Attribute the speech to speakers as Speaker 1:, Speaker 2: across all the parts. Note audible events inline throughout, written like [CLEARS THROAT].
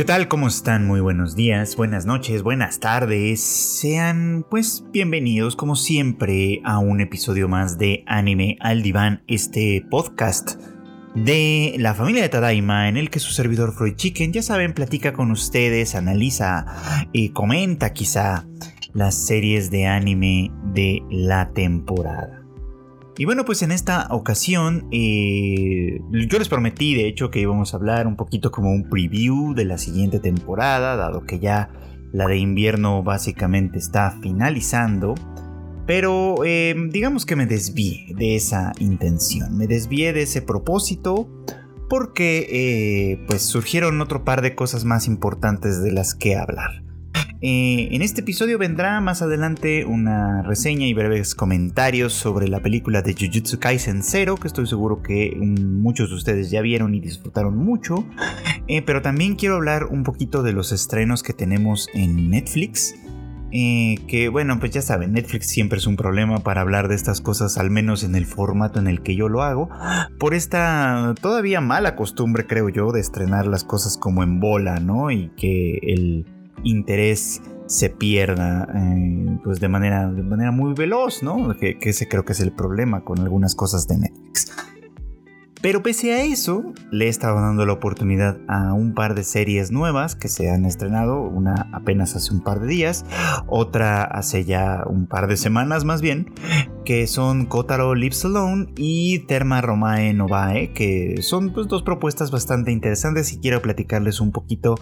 Speaker 1: ¿Qué tal? ¿Cómo están? Muy buenos días, buenas noches, buenas tardes. Sean pues bienvenidos como siempre a un episodio más de Anime al Diván, este podcast de la familia de Tadaima en el que su servidor Freud Chicken, ya saben, platica con ustedes, analiza y comenta quizá las series de anime de la temporada. Y bueno, pues en esta ocasión eh, yo les prometí de hecho que íbamos a hablar un poquito como un preview de la siguiente temporada, dado que ya la de invierno básicamente está finalizando. Pero eh, digamos que me desvié de esa intención, me desvié de ese propósito porque eh, pues surgieron otro par de cosas más importantes de las que hablar. Eh, en este episodio vendrá más adelante una reseña y breves comentarios sobre la película de Jujutsu Kaisen Zero, que estoy seguro que muchos de ustedes ya vieron y disfrutaron mucho. Eh, pero también quiero hablar un poquito de los estrenos que tenemos en Netflix. Eh, que bueno, pues ya saben, Netflix siempre es un problema para hablar de estas cosas, al menos en el formato en el que yo lo hago, por esta todavía mala costumbre, creo yo, de estrenar las cosas como en bola, ¿no? Y que el interés se pierda eh, pues de manera, de manera muy veloz, ¿no? Que, ese creo que es el problema con algunas cosas de Netflix. Pero pese a eso, le he estado dando la oportunidad a un par de series nuevas que se han estrenado, una apenas hace un par de días, otra hace ya un par de semanas más bien, que son Kotaro Lives Alone y Terma Romae Novae, que son pues, dos propuestas bastante interesantes y quiero platicarles un poquito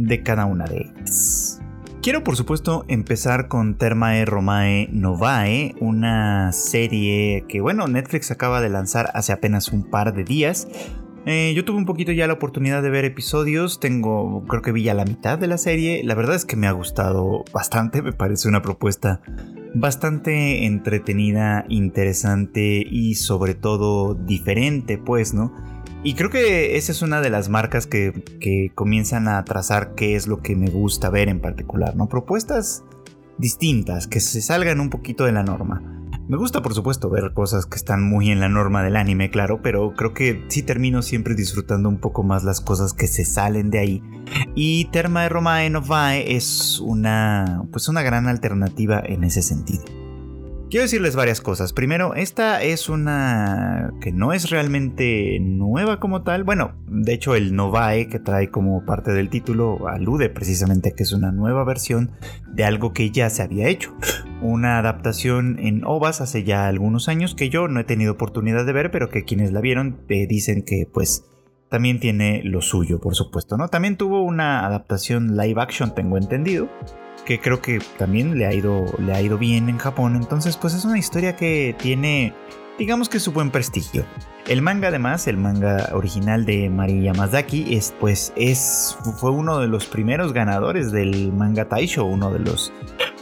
Speaker 1: de cada una de ellas. Quiero por supuesto empezar con Termae Romae Novae, una serie que bueno, Netflix acaba de lanzar hace apenas un par de días. Eh, yo tuve un poquito ya la oportunidad de ver episodios, tengo, creo que vi ya la mitad de la serie, la verdad es que me ha gustado bastante, me parece una propuesta bastante entretenida, interesante y sobre todo diferente, pues, ¿no? Y creo que esa es una de las marcas que, comienzan a trazar qué es lo que me gusta ver en particular, ¿no? Propuestas distintas, que se salgan un poquito de la norma. Me gusta por supuesto ver cosas que están muy en la norma del anime, claro, pero creo que sí termino siempre disfrutando un poco más las cosas que se salen de ahí. Y Terma de Romae Novae es una, pues una gran alternativa en ese sentido. Quiero decirles varias cosas. Primero, esta es una que no es realmente nueva como tal. Bueno, de hecho el Novae que trae como parte del título alude precisamente a que es una nueva versión de algo que ya se había hecho. Una adaptación en OVAS hace ya algunos años que yo no he tenido oportunidad de ver, pero que quienes la vieron eh, dicen que pues también tiene lo suyo, por supuesto, ¿no? También tuvo una adaptación live action, tengo entendido que creo que también le ha ido, le ha ido bien en Japón. Entonces, pues es una historia que tiene, digamos que su buen prestigio. El manga, además, el manga original de Mari Yamazaki, es, pues, es, fue uno de los primeros ganadores del Manga Taisho, uno de los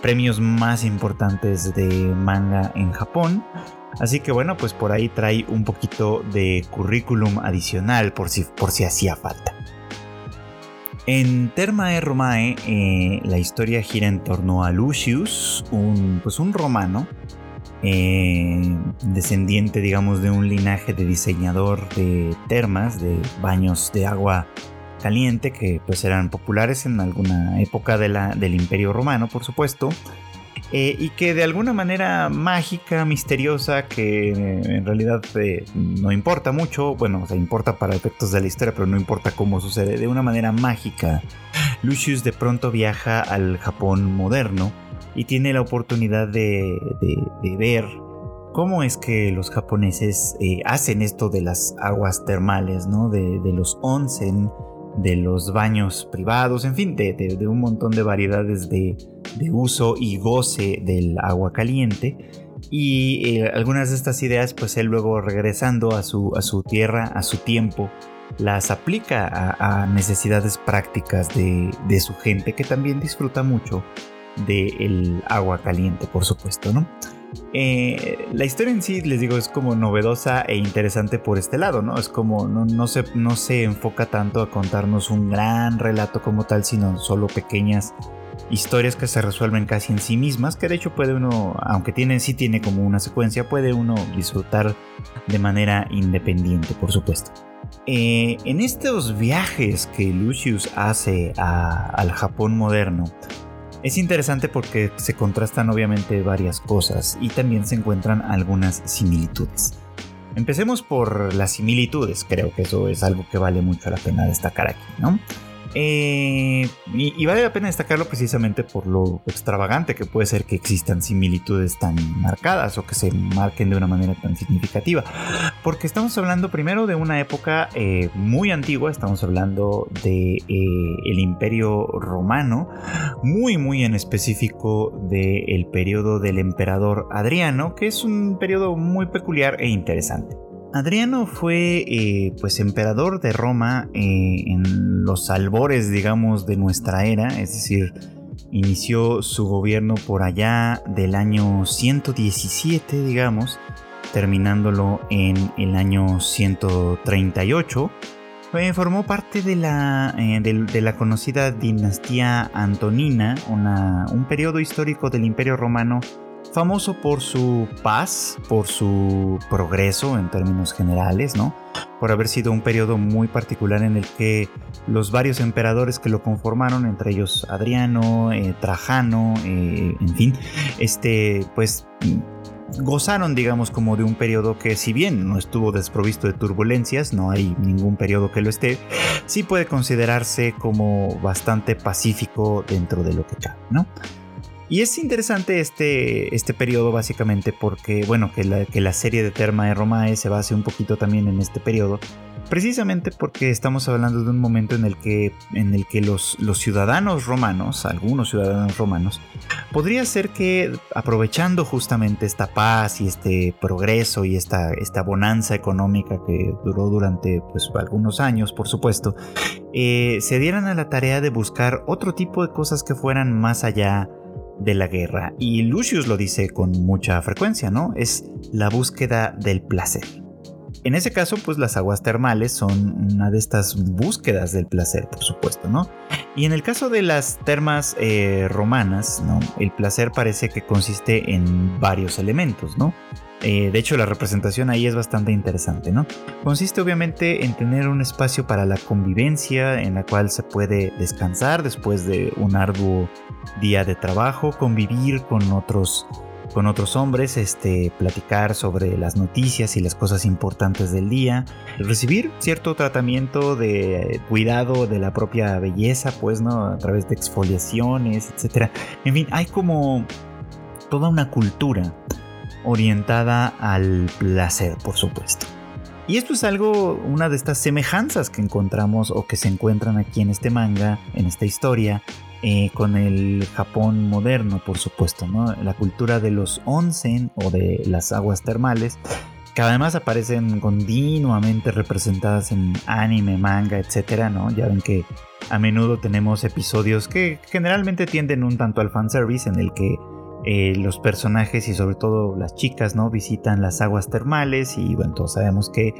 Speaker 1: premios más importantes de manga en Japón. Así que bueno, pues por ahí trae un poquito de currículum adicional por si, por si hacía falta. En Termae Romae, eh, la historia gira en torno a Lucius, un, pues un romano, eh, descendiente, digamos, de un linaje de diseñador de termas, de baños de agua caliente, que pues eran populares en alguna época del Imperio Romano, por supuesto. Eh, y que de alguna manera mágica, misteriosa, que en realidad eh, no importa mucho, bueno, o sea, importa para efectos de la historia, pero no importa cómo sucede, de una manera mágica, Lucius de pronto viaja al Japón moderno y tiene la oportunidad de, ver cómo es que los japoneses eh, hacen esto de las aguas termales, ¿no? De, de los onsen de los baños privados, en fin, de, un montón de variedades de, uso y goce del agua caliente. Y eh, algunas de estas ideas, pues él luego regresando a su, a su tierra, a su tiempo, las aplica a, necesidades prácticas de, de, su gente que también disfruta mucho del agua caliente, por supuesto, ¿no? Eh, la historia en sí, les digo, es como novedosa e interesante por este lado, ¿no? Es como no, se, no se enfoca tanto a contarnos un gran relato como tal, sino solo pequeñas historias que se resuelven casi en sí mismas, que de hecho puede uno, aunque tiene, sí tiene como una secuencia, puede uno disfrutar de manera independiente, por supuesto. Eh, en estos viajes que Lucius hace al Japón moderno, es interesante porque se contrastan obviamente varias cosas y también se encuentran algunas similitudes. Empecemos por las similitudes, creo que eso es algo que vale mucho la pena destacar aquí, ¿no? Eh, y, vale la pena destacarlo precisamente por lo extravagante que puede ser que existan similitudes tan marcadas o que se marquen de una manera tan significativa. Porque estamos hablando primero de una época eh, muy antigua, estamos hablando de eh, el Imperio Romano, muy muy en específico del periodo del emperador Adriano, que es un periodo muy peculiar e interesante. Adriano fue eh, pues emperador de Roma eh, en los albores digamos de nuestra era, es decir, inició su gobierno por allá del año 117 digamos, terminándolo en el año 138. formó parte de la, eh, de, la, conocida dinastía Antonina, un periodo histórico del Imperio Romano famoso por su paz, por su progreso en términos generales, ¿no? Por haber sido un periodo muy particular en el que los varios emperadores que lo conformaron, entre ellos Adriano, eh, Trajano, eh, en fin, este, pues gozaron, digamos, como de un periodo que, si bien no estuvo desprovisto de turbulencias, no hay ningún periodo que lo esté, sí puede considerarse como bastante pacífico dentro de lo que cabe, ¿no? Y es interesante este, este periodo básicamente porque, bueno, que la, que la serie de Terma Romae se base un poquito también en este periodo, precisamente porque estamos hablando de un momento en el que, en el que los, los ciudadanos romanos, algunos ciudadanos romanos, podría ser que aprovechando justamente esta paz y este progreso y esta, esta bonanza económica que duró durante pues, algunos años, por supuesto, eh, se dieran a la tarea de buscar otro tipo de cosas que fueran más allá de la guerra. Y Lucius lo dice con mucha frecuencia, ¿no? Es la búsqueda del placer. En ese caso, pues las aguas termales son una de estas búsquedas del placer, por supuesto, ¿no? Y en el caso de las termas eh, romanas, ¿no? El placer parece que consiste en varios elementos, ¿no? Eh, de hecho, la representación ahí es bastante interesante, ¿no? Consiste obviamente en tener un espacio para la convivencia en la cual se puede descansar después de un arduo día de trabajo, convivir con otros con otros hombres, este, platicar sobre las noticias y las cosas importantes del día, recibir cierto tratamiento de cuidado de la propia belleza, pues, ¿no? A través de exfoliaciones, etc. En fin, hay como toda una cultura orientada al placer, por supuesto. Y esto es algo, una de estas semejanzas que encontramos o que se encuentran aquí en este manga, en esta historia, eh, con el Japón moderno, por supuesto, ¿no? La cultura de los onsen o de las aguas termales, que además aparecen continuamente representadas en anime, manga, etcétera, ¿no? Ya ven que a menudo tenemos episodios que generalmente tienden un tanto al fanservice en el que eh, los personajes y sobre todo las chicas, ¿no? Visitan las aguas termales y bueno, todos sabemos que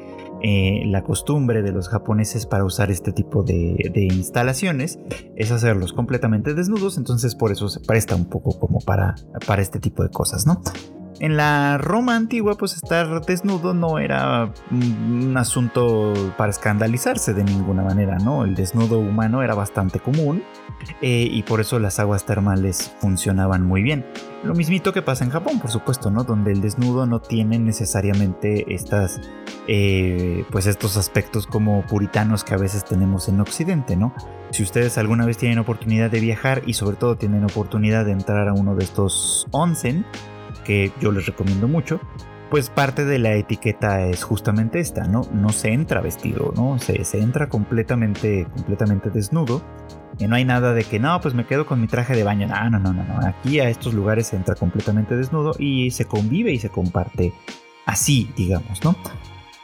Speaker 1: eh, la costumbre de los japoneses para usar este tipo de, instalaciones es hacerlos completamente desnudos, entonces por eso se presta un poco como para, para este tipo de cosas, ¿no? En la Roma antigua, pues estar desnudo no era un asunto para escandalizarse de ninguna manera, ¿no? El desnudo humano era bastante común eh, y por eso las aguas termales funcionaban muy bien. Lo mismito que pasa en Japón, por supuesto, ¿no? Donde el desnudo no tiene necesariamente estas, eh, pues estos aspectos como puritanos que a veces tenemos en Occidente, ¿no? Si ustedes alguna vez tienen oportunidad de viajar y sobre todo tienen oportunidad de entrar a uno de estos onsen, que yo les recomiendo mucho, pues parte de la etiqueta es justamente esta, ¿no? No se entra vestido, ¿no? Se, se entra completamente, completamente desnudo. Y no hay nada de que, no, pues me quedo con mi traje de baño. No, no, no, no. Aquí a estos lugares se entra completamente desnudo y se convive y se comparte así, digamos, ¿no?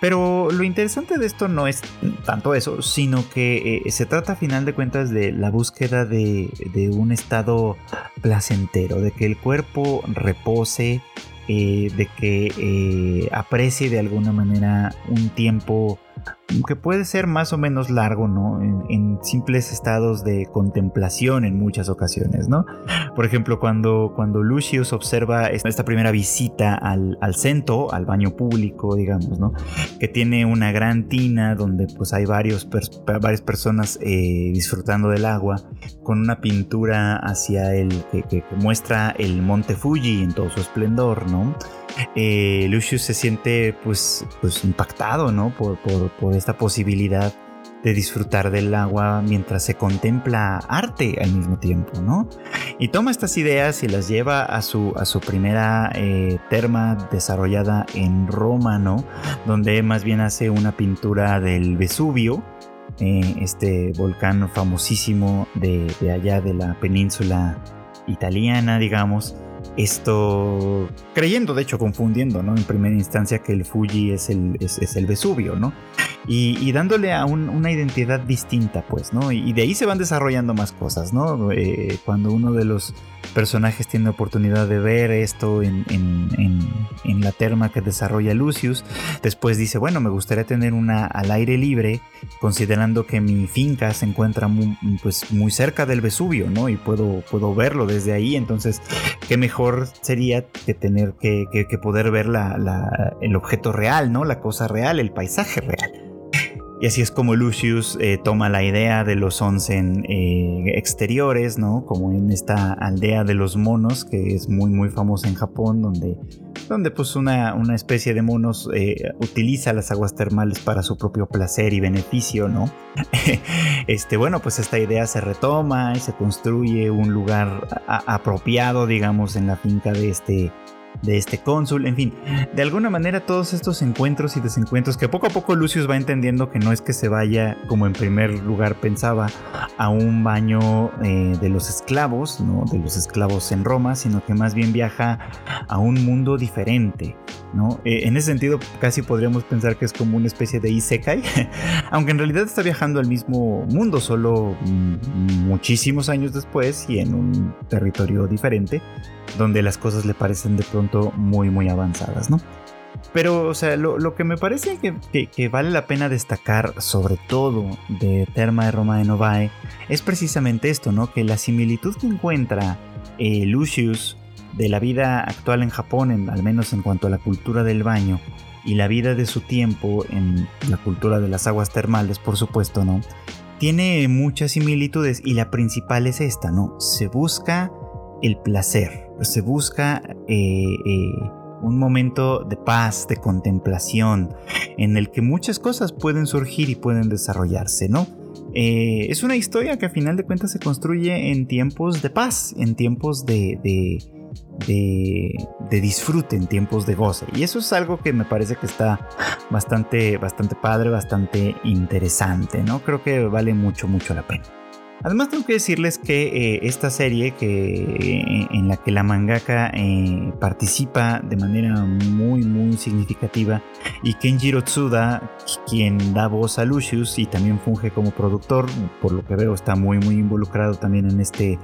Speaker 1: Pero lo interesante de esto no es tanto eso, sino que eh, se trata a final de cuentas de la búsqueda de, un estado placentero, de que el cuerpo repose, eh, de que eh, aprecie de alguna manera un tiempo que puede ser más o menos largo, ¿no? En, simples estados de contemplación en muchas ocasiones, ¿no? Por ejemplo, cuando, cuando Lucius observa esta primera visita al, al centro, al baño público, digamos, ¿no? Que tiene una gran tina donde pues hay varios varias personas eh, disfrutando del agua con una pintura hacia el que, que muestra el monte Fuji en todo su esplendor, ¿no? Eh, Lucius se siente pues, pues impactado ¿no? por, esta posibilidad de disfrutar del agua mientras se contempla arte al mismo tiempo, ¿no? Y toma estas ideas y las lleva a su, primera eh, terma desarrollada en Roma, ¿no? Donde más bien hace una pintura del Vesubio, eh, este volcán famosísimo de allá de la península italiana, digamos, esto creyendo, de hecho confundiendo, ¿no? En primera instancia que el Fuji es el, es, el Vesubio, ¿no? Y, dándole a una identidad distinta, pues, ¿no? Y, de ahí se van desarrollando más cosas, ¿no? Eh, cuando uno de los personajes tiene oportunidad de ver esto en, la terma que desarrolla Lucius, después dice, bueno, me gustaría tener una al aire libre, considerando que mi finca se encuentra muy, pues, muy cerca del Vesubio, ¿no? Y puedo, puedo verlo desde ahí, entonces, qué mejor sería que tener que, poder ver el objeto real, ¿no? La cosa real, el paisaje real. Y así es como Lucius eh, toma la idea de los onsen eh, exteriores, ¿no? Como en esta aldea de los monos, que es muy muy famosa en Japón, donde, donde pues una, una especie de monos eh, utiliza las aguas termales para su propio placer y beneficio, ¿no? [LAUGHS] este, bueno, pues esta idea se retoma y se construye un lugar apropiado, digamos, en la finca de este de este cónsul, en fin, de alguna manera todos estos encuentros y desencuentros que poco a poco Lucius va entendiendo que no es que se vaya, como en primer lugar pensaba, a un baño eh, de los esclavos, ¿no? de los esclavos en Roma, sino que más bien viaja a un mundo diferente, ¿no? Eh, en ese sentido, casi podríamos pensar que es como una especie de Isekai, [LAUGHS] aunque en realidad está viajando al mismo mundo, solo mm, muchísimos años después y en un territorio diferente, donde las cosas le parecen de pronto muy, muy avanzadas, ¿no? Pero, o sea, lo, que me parece que, vale la pena destacar, sobre todo de Terma de Roma de Novae, es precisamente esto, ¿no? Que la similitud que encuentra eh, Lucius de la vida actual en Japón, al menos en cuanto a la cultura del baño, y la vida de su tiempo en la cultura de las aguas termales, por supuesto, ¿no? Tiene muchas similitudes y la principal es esta, ¿no? Se busca el placer, se busca eh, eh, un momento de paz, de contemplación, en el que muchas cosas pueden surgir y pueden desarrollarse, ¿no? Eh, es una historia que a final de cuentas se construye en tiempos de paz, en tiempos de, de, disfrute en tiempos de goce. Y eso es algo que me parece que está bastante, bastante padre, bastante interesante, ¿no? Creo que vale mucho, mucho la pena. Además tengo que decirles que eh, esta serie que, eh, en la que la mangaka eh, participa de manera muy muy significativa y Kenjiro Tsuda, quien da voz a Lucius y también funge como productor, por lo que veo está muy muy involucrado también en este,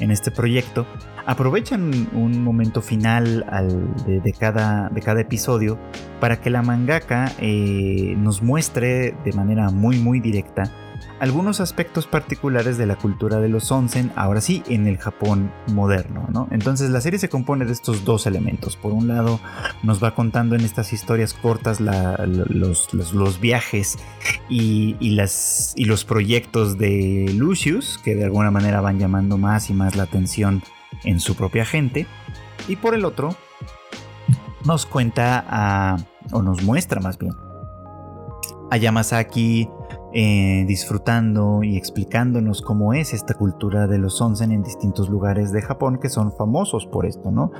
Speaker 1: en este proyecto, aprovechan un momento final de, cada, de cada episodio para que la mangaka nos muestre de manera muy muy directa algunos aspectos particulares de la cultura de los onsen, ahora sí, en el Japón moderno, ¿no? Entonces la serie se compone de estos dos elementos. Por un lado, nos va contando en estas historias cortas los, viajes y, las, y los proyectos de Lucius, que de alguna manera van llamando más y más la atención en su propia gente. Y por el otro, nos cuenta a, o nos muestra más bien, a Yamasaki eh, disfrutando y explicándonos cómo es esta cultura de los onsen en distintos lugares de Japón que son famosos por esto, ¿no?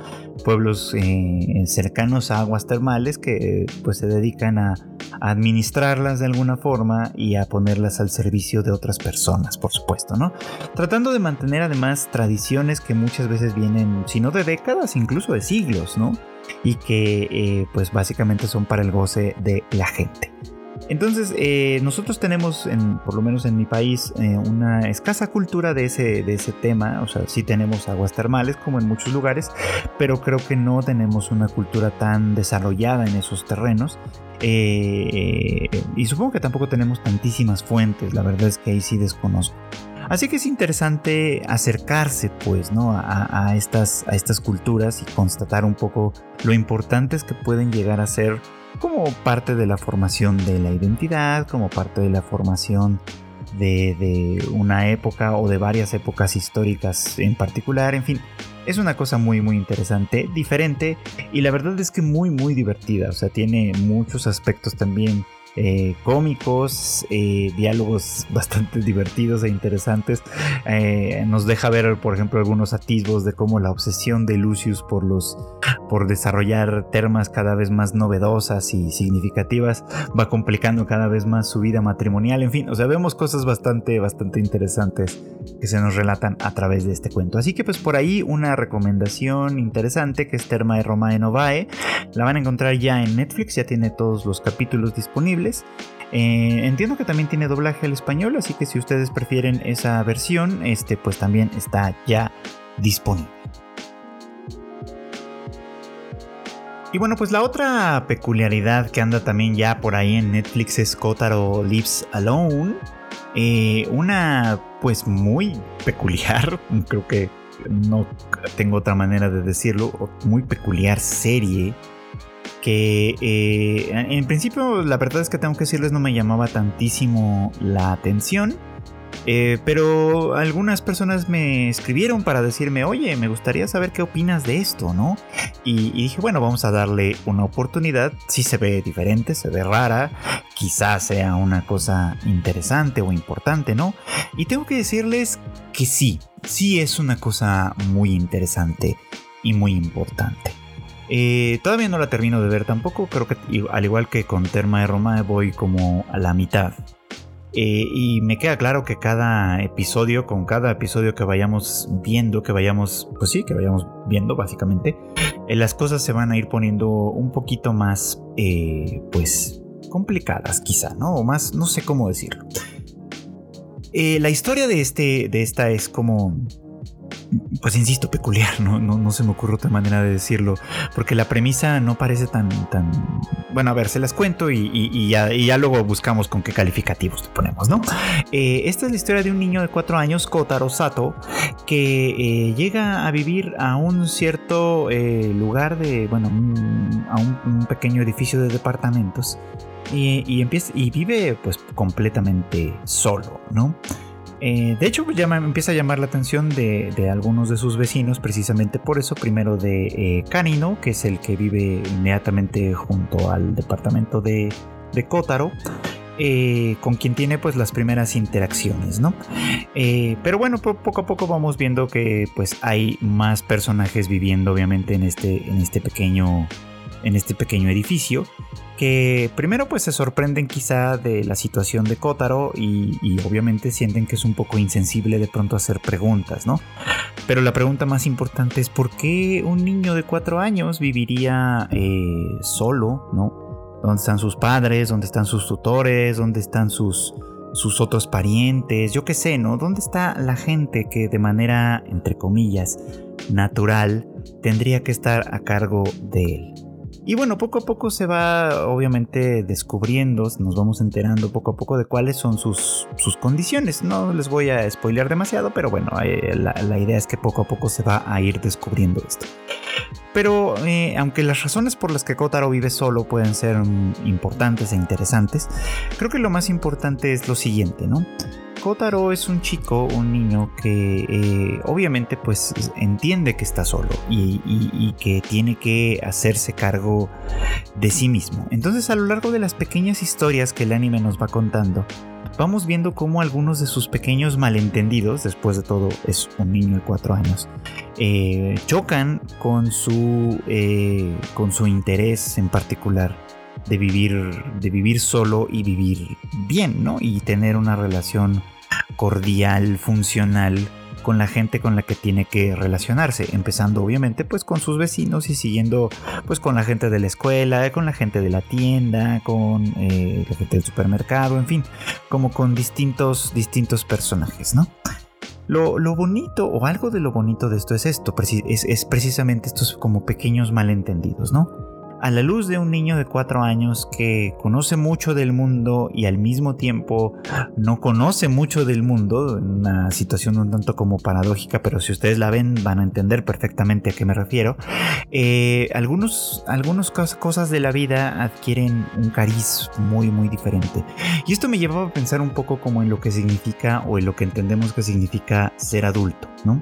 Speaker 1: Pueblos eh, cercanos a aguas termales que pues se dedican a, administrarlas de alguna forma y a ponerlas al servicio de otras personas, por supuesto, ¿no? Tratando de mantener además tradiciones que muchas veces vienen, si no de décadas, incluso de siglos, ¿no? Y que eh, pues básicamente son para el goce de la gente. Entonces, eh, nosotros tenemos, en, por lo menos en mi país, eh, una escasa cultura de ese, de ese tema. O sea, sí tenemos aguas termales, como en muchos lugares, pero creo que no tenemos una cultura tan desarrollada en esos terrenos. Eh, y supongo que tampoco tenemos tantísimas fuentes, la verdad es que ahí sí desconozco. Así que es interesante acercarse pues ¿no? a, estas, a estas culturas y constatar un poco lo importantes que pueden llegar a ser como parte de la formación de la identidad, como parte de la formación de, una época o de varias épocas históricas en particular, en fin. Es una cosa muy muy interesante, diferente y la verdad es que muy muy divertida, o sea, tiene muchos aspectos también eh, cómicos, eh, diálogos [LAUGHS] bastante divertidos e interesantes. Eh, nos deja ver, por ejemplo, algunos atisbos de cómo la obsesión de Lucius por los por desarrollar termas cada vez más novedosas y significativas va complicando cada vez más su vida matrimonial. En fin, o sea, vemos cosas bastante, bastante interesantes que se nos relatan a través de este cuento. Así que pues por ahí una recomendación interesante que es Terma de Romae Novae. La van a encontrar ya en Netflix, ya tiene todos los capítulos disponibles eh, entiendo que también tiene doblaje al español, así que si ustedes prefieren esa versión, este pues también está ya disponible. Y bueno, pues la otra peculiaridad que anda también ya por ahí en Netflix es Kotaro Lives Alone. Eh, una pues muy peculiar, [LAUGHS] creo que no tengo otra manera de decirlo, muy peculiar serie que eh, en principio la verdad es que tengo que decirles no me llamaba tantísimo la atención. Eh, pero algunas personas me escribieron para decirme, oye, me gustaría saber qué opinas de esto, ¿no? Y, dije, bueno, vamos a darle una oportunidad. Si se ve diferente, se ve rara, quizás sea una cosa interesante o importante, ¿no? Y tengo que decirles que sí, sí es una cosa muy interesante y muy importante. Eh, todavía no la termino de ver tampoco, creo que al igual que con Terma de Roma voy como a la mitad. Eh, y me queda claro que cada episodio, con cada episodio que vayamos viendo, que vayamos, pues sí, que vayamos viendo básicamente, eh, las cosas se van a ir poniendo un poquito más, pues, complicadas quizá, ¿no? O más, no sé cómo decirlo. la historia de, este, de esta es como pues insisto, peculiar, ¿no? No, se me ocurre otra manera de decirlo, porque la premisa no parece tan, tan... Bueno, a ver, se las cuento y, ya, luego buscamos con qué calificativos le ponemos, ¿no? Eh, esta es la historia de un niño de cuatro años, Kotaro Sato, que eh, llega a vivir a un cierto eh, lugar de, bueno, a un, pequeño edificio de departamentos y, empieza, y vive pues completamente solo, ¿no? Eh, de hecho, empieza a llamar la atención de, algunos de sus vecinos, precisamente por eso. Primero de eh, Canino, que es el que vive inmediatamente junto al departamento de, de. Eh, con quien tiene pues las primeras interacciones, ¿no? pero bueno, poco a poco vamos viendo que pues hay más personajes viviendo obviamente en este, en este pequeño en este pequeño edificio que primero pues se sorprenden quizá de la situación de Kotaro y, obviamente sienten que es un poco insensible de pronto hacer preguntas, ¿no? Pero la pregunta más importante es ¿por qué un niño de cuatro años viviría eh, solo, ¿no? ¿Dónde están sus padres? ¿Dónde están sus tutores? ¿Dónde están sus, sus otros parientes? Yo qué sé, ¿no? ¿Dónde está la gente que de manera, entre comillas, natural tendría que estar a cargo de él? Y bueno, poco a poco se va obviamente descubriendo, nos vamos enterando poco a poco de cuáles son sus, sus condiciones. No les voy a spoilear demasiado, pero bueno, eh, la, idea es que poco a poco se va a ir descubriendo esto. Pero eh, aunque las razones por las que Kotaro vive solo pueden ser mm, importantes e interesantes, creo que lo más importante es lo siguiente, ¿no? Kotaro es un chico, un niño que eh, obviamente pues entiende que está solo y, que tiene que hacerse cargo de sí mismo. Entonces a lo largo de las pequeñas historias que el anime nos va contando, vamos viendo cómo algunos de sus pequeños malentendidos, después de todo es un niño de cuatro años, eh, chocan con su, eh, con su interés en particular de vivir, de vivir solo y vivir bien, ¿no? Y tener una relación cordial, funcional con la gente con la que tiene que relacionarse, empezando obviamente pues con sus vecinos y siguiendo pues con la gente de la escuela, con la gente de la tienda, con eh, la gente del supermercado, en fin, como con distintos, distintos personajes, ¿no? Lo, bonito o algo de lo bonito de esto es esto, es, es precisamente estos como pequeños malentendidos, ¿no? A la luz de un niño de cuatro años que conoce mucho del mundo y al mismo tiempo no conoce mucho del mundo, una situación un tanto como paradójica, pero si ustedes la ven van a entender perfectamente a qué me refiero, eh, algunos, algunas cosas de la vida adquieren un cariz muy muy diferente. Y esto me llevaba a pensar un poco como en lo que significa o en lo que entendemos que significa ser adulto, ¿no?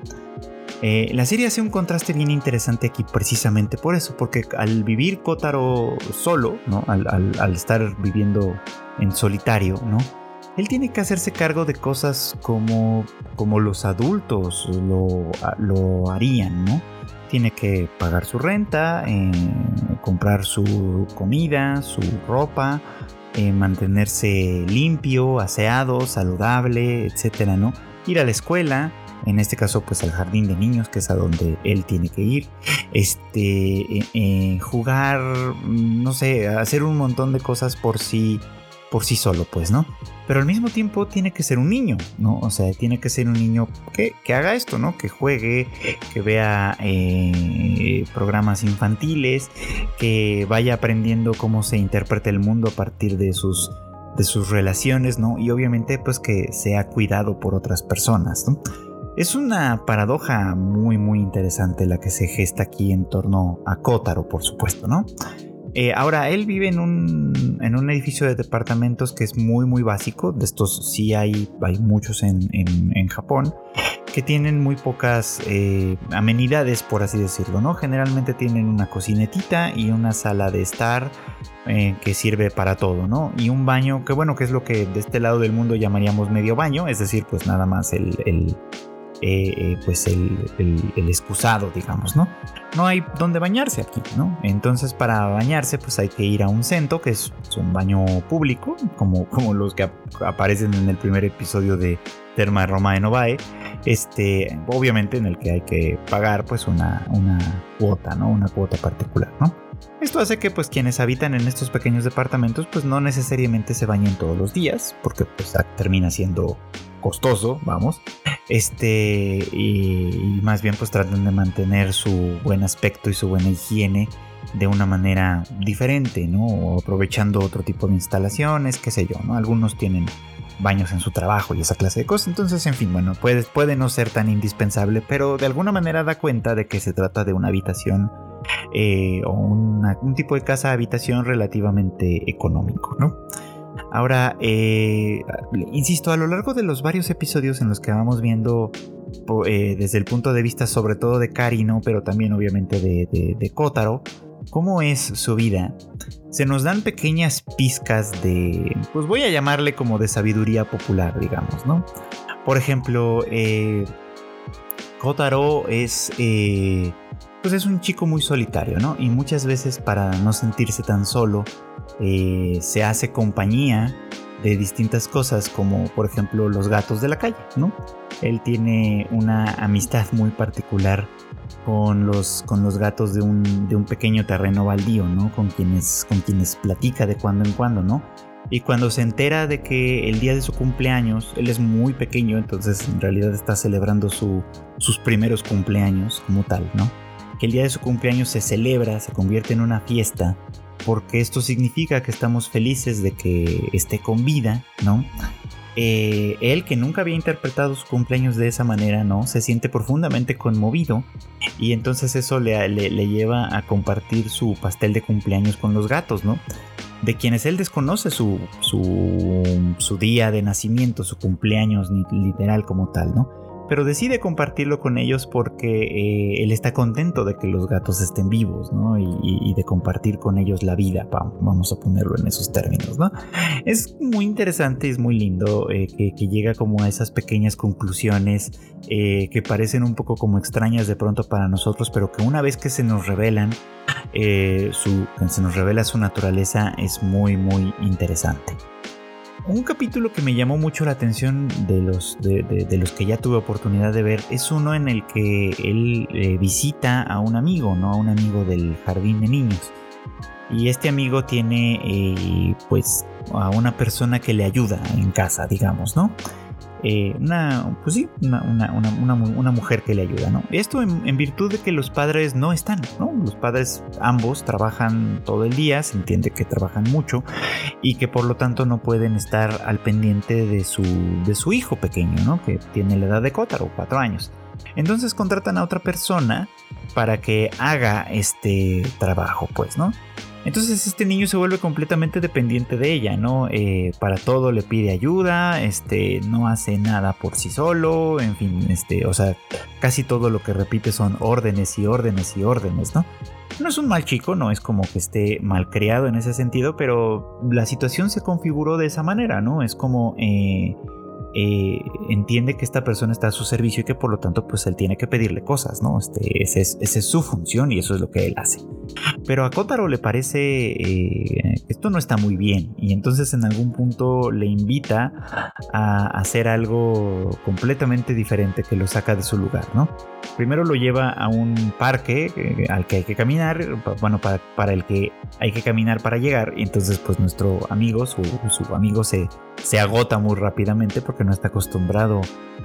Speaker 1: Eh, la serie hace un contraste bien interesante aquí precisamente por eso, porque al vivir Kotaro solo, al, estar viviendo en solitario, ¿no? él tiene que hacerse cargo de cosas como, como los adultos lo, lo harían, ¿no? Tiene que pagar su renta, eh, comprar su comida, su ropa, eh, mantenerse limpio, aseado, saludable, etcétera, ¿no? Ir a la escuela, en este caso pues al jardín de niños, que es a donde él tiene que ir, este, eh, eh, jugar, no sé, hacer un montón de cosas por sí, por sí solo, pues, ¿no? Pero al mismo tiempo tiene que ser un niño, ¿no? O sea, tiene que ser un niño que, haga esto, ¿no? Que juegue, que vea eh, programas infantiles, que vaya aprendiendo cómo se interpreta el mundo a partir de sus de sus relaciones, ¿no? Y obviamente pues que sea cuidado por otras personas, ¿no? Es una paradoja muy muy interesante la que se gesta aquí en torno a Kotaro, por supuesto, ¿no? Eh, ahora, él vive en un, en un, edificio de departamentos que es muy muy básico, de estos sí hay, hay muchos en, en, Japón, que tienen muy pocas eh, amenidades, por así decirlo, ¿no? Generalmente tienen una cocinetita y una sala de estar eh, que sirve para todo, ¿no? Y un baño, que bueno, que es lo que de este lado del mundo llamaríamos medio baño, es decir, pues nada más el, el eh, eh, pues el, excusado, digamos, ¿no? No hay donde bañarse aquí, ¿no? Entonces para bañarse pues hay que ir a un centro, que es, un baño público, como, [LAUGHS] como los que aparecen en el primer episodio de Terma Roma de Novae, este, obviamente en el que hay que pagar pues una, una cuota, ¿no? Una cuota particular, ¿no? Esto hace que pues quienes habitan en estos pequeños departamentos pues no necesariamente se bañen todos los días, porque pues termina siendo costoso, vamos. Este, y, más bien pues tratan de mantener su buen aspecto y su buena higiene de una manera diferente, ¿no? O aprovechando otro tipo de instalaciones, qué sé yo, ¿no? Algunos tienen baños en su trabajo y esa clase de cosas. Entonces, en fin, bueno, puede, no ser tan indispensable, pero de alguna manera da cuenta de que se trata de una habitación eh, o un tipo de casa habitación relativamente económico, ¿no? Ahora, eh, insisto, a lo largo de los varios episodios en los que vamos viendo eh, desde el punto de vista sobre todo de Karino, pero también obviamente de, Kotaro, cómo es su vida, se nos dan pequeñas pizcas de, pues voy a llamarle como de sabiduría popular, digamos, ¿no? Por ejemplo, eh, Kotaro es, pues es un chico muy solitario, ¿no? Y muchas veces para no sentirse tan solo, eh, se hace compañía de distintas cosas, como por ejemplo los gatos de la calle, ¿no? Él tiene una amistad muy particular con los, con los gatos de un, de un pequeño terreno baldío, ¿no? Con quienes, con quienes platica de cuando en cuando, ¿no? Y cuando se entera de que el día de su cumpleaños, él es muy pequeño, entonces en realidad está celebrando sus primeros cumpleaños como tal, ¿no? Que el día de su cumpleaños se celebra, se convierte en una fiesta porque esto significa que estamos felices de que esté con vida, ¿no? Eh, él que nunca había interpretado su cumpleaños de esa manera, ¿no? Se siente profundamente conmovido y entonces eso le, le, lleva a compartir su pastel de cumpleaños con los gatos, ¿no? De quienes él desconoce su, su, su día de nacimiento, su cumpleaños literal como tal, ¿no? Pero decide compartirlo con ellos porque eh, él está contento de que los gatos estén vivos, ¿no? Y, de compartir con ellos la vida, vamos a ponerlo en esos términos, ¿no? Es muy interesante, es muy lindo eh, que, llega como a esas pequeñas conclusiones eh, que parecen un poco como extrañas de pronto para nosotros, pero que una vez que se nos revelan, se nos revela su naturaleza es muy, muy interesante. Un capítulo que me llamó mucho la atención de los, de, los que ya tuve oportunidad de ver es uno en el que él eh, visita a un amigo, ¿no? A un amigo del jardín de niños. Y este amigo tiene eh, pues a una persona que le ayuda en casa, digamos, ¿no? Eh, una, pues sí, una, mujer que le ayuda, ¿no? Esto en, virtud de que los padres no están, ¿no? Los padres ambos trabajan todo el día, se entiende que trabajan mucho y que por lo tanto no pueden estar al pendiente de su, de su hijo pequeño, ¿no? Que tiene la edad de Kotaro, cuatro años. Entonces contratan a otra persona para que haga este trabajo, pues, ¿no? Entonces este niño se vuelve completamente dependiente de ella, ¿no? Eh, para todo le pide ayuda, este, no hace nada por sí solo, en fin, este, o sea, casi todo lo que repite son órdenes y órdenes y órdenes, ¿no? No es un mal chico, no es como que esté mal creado en ese sentido, pero la situación se configuró de esa manera, ¿no? Es como... Eh, eh, entiende que esta persona está a su servicio y que por lo tanto pues él tiene que pedirle cosas, ¿no? Este, esa es, su función y eso es lo que él hace. Pero a Kotaro le parece eh, esto no está muy bien y entonces en algún punto le invita a hacer algo completamente diferente que lo saca de su lugar, ¿no? Primero lo lleva a un parque eh, al que hay que caminar, bueno, para, para, el que hay que caminar para llegar y entonces pues nuestro amigo, su, su amigo se, se agota muy rápidamente porque no está acostumbrado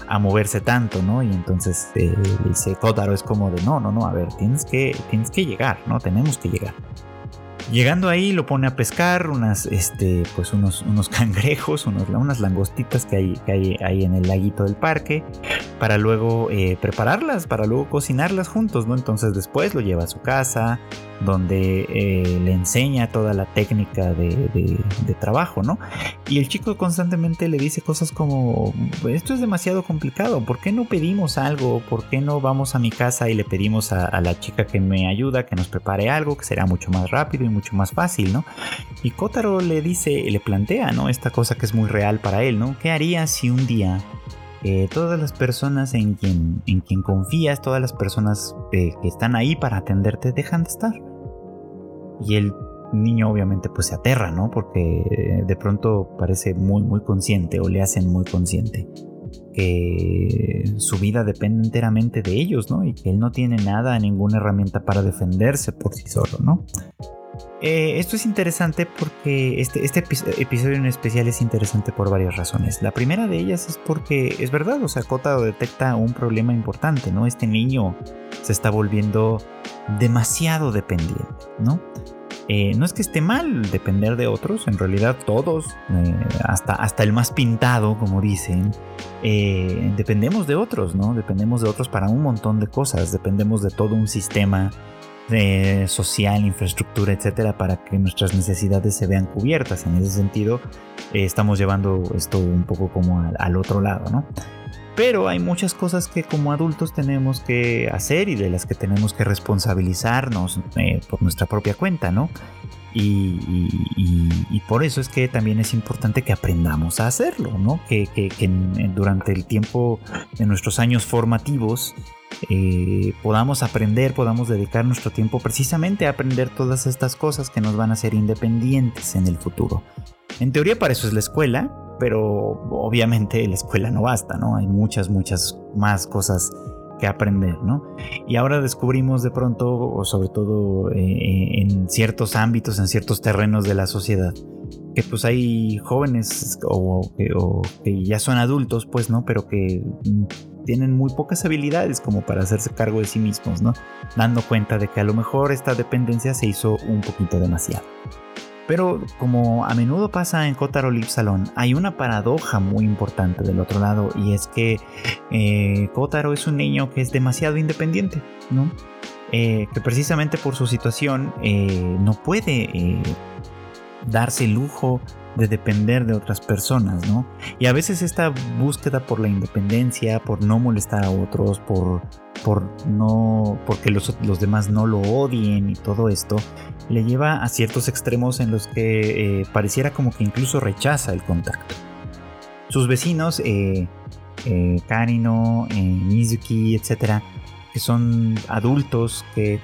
Speaker 1: a moverse tanto, ¿no? Y entonces eh, dice Kotaro es como de no, no, no, a ver, tienes que, tienes que llegar, ¿no? Tenemos que llegar. Llegando ahí lo pone a pescar unas, este, pues unos, unos [LAUGHS] cangrejos, unos, unas langostitas que hay, que hay ahí en el laguito del parque, para luego eh, prepararlas, para luego cocinarlas juntos, ¿no? Entonces después lo lleva a su casa, donde eh, le enseña toda la técnica de, trabajo, ¿no? Y el chico constantemente le dice cosas como, esto es demasiado complicado, ¿por qué no pedimos algo? ¿Por qué no vamos a mi casa y le pedimos a, a la chica que me ayuda que nos prepare algo, que será mucho más rápido y mucho más fácil, ¿no? Y Kotaro le dice, le plantea, ¿no? Esta cosa que es muy real para él, ¿no? ¿Qué haría si un día eh, todas las personas en quien, en quien confías, todas las personas eh, que están ahí para atenderte, dejan de estar. Y el niño obviamente pues se aterra, ¿no? Porque eh, de pronto parece muy, muy consciente o le hacen muy consciente que su vida depende enteramente de ellos, ¿no? Y que él no tiene nada, ninguna herramienta para defenderse por sí solo, ¿no? Eh, esto es interesante porque este, este episodio en especial es interesante por varias razones. La primera de ellas es porque es verdad, o sea, Kotaro detecta un problema importante, ¿no? Este niño se está volviendo demasiado dependiente, ¿no? Eh, no es que esté mal depender de otros, en realidad todos, eh, hasta, hasta el más pintado, como dicen, dependemos de otros, ¿no? Dependemos de otros para un montón de cosas, dependemos de todo un sistema social, infraestructura, etcétera, para que nuestras necesidades se vean cubiertas. En ese sentido, eh, estamos llevando esto un poco como al, otro lado, ¿no? Pero hay muchas cosas que como adultos tenemos que hacer y de las que tenemos que responsabilizarnos eh, por nuestra propia cuenta, ¿no? Y, por eso es que también es importante que aprendamos a hacerlo, ¿no? Que, durante el tiempo de nuestros años formativos eh, podamos aprender, podamos dedicar nuestro tiempo precisamente a aprender todas estas cosas que nos van a hacer independientes en el futuro. En teoría para eso es la escuela, pero obviamente la escuela no basta, ¿no? Hay muchas, muchas más cosas que aprender, ¿no? Y ahora descubrimos de pronto, sobre todo eh, en ciertos ámbitos, en ciertos terrenos de la sociedad, que pues hay jóvenes o, o, que ya son adultos, pues, ¿no? Pero que mm, tienen muy pocas habilidades como para hacerse cargo de sí mismos, ¿no? Dando cuenta de que a lo mejor esta dependencia se hizo un poquito demasiado. Pero como a menudo pasa en Kotaro Live Salon, hay una paradoja muy importante del otro lado y es que eh, Kotaro es un niño que es demasiado independiente, ¿no? Eh, que precisamente por su situación eh, no puede darse el lujo de depender de otras personas, ¿no? Y a veces esta búsqueda por la independencia, por no molestar a otros, por, por no, porque los, demás no lo odien y todo esto, le lleva a ciertos extremos en los que eh, pareciera como que incluso rechaza el contacto. Sus vecinos, eh, eh Karino, eh, Mizuki, etcétera, que son adultos que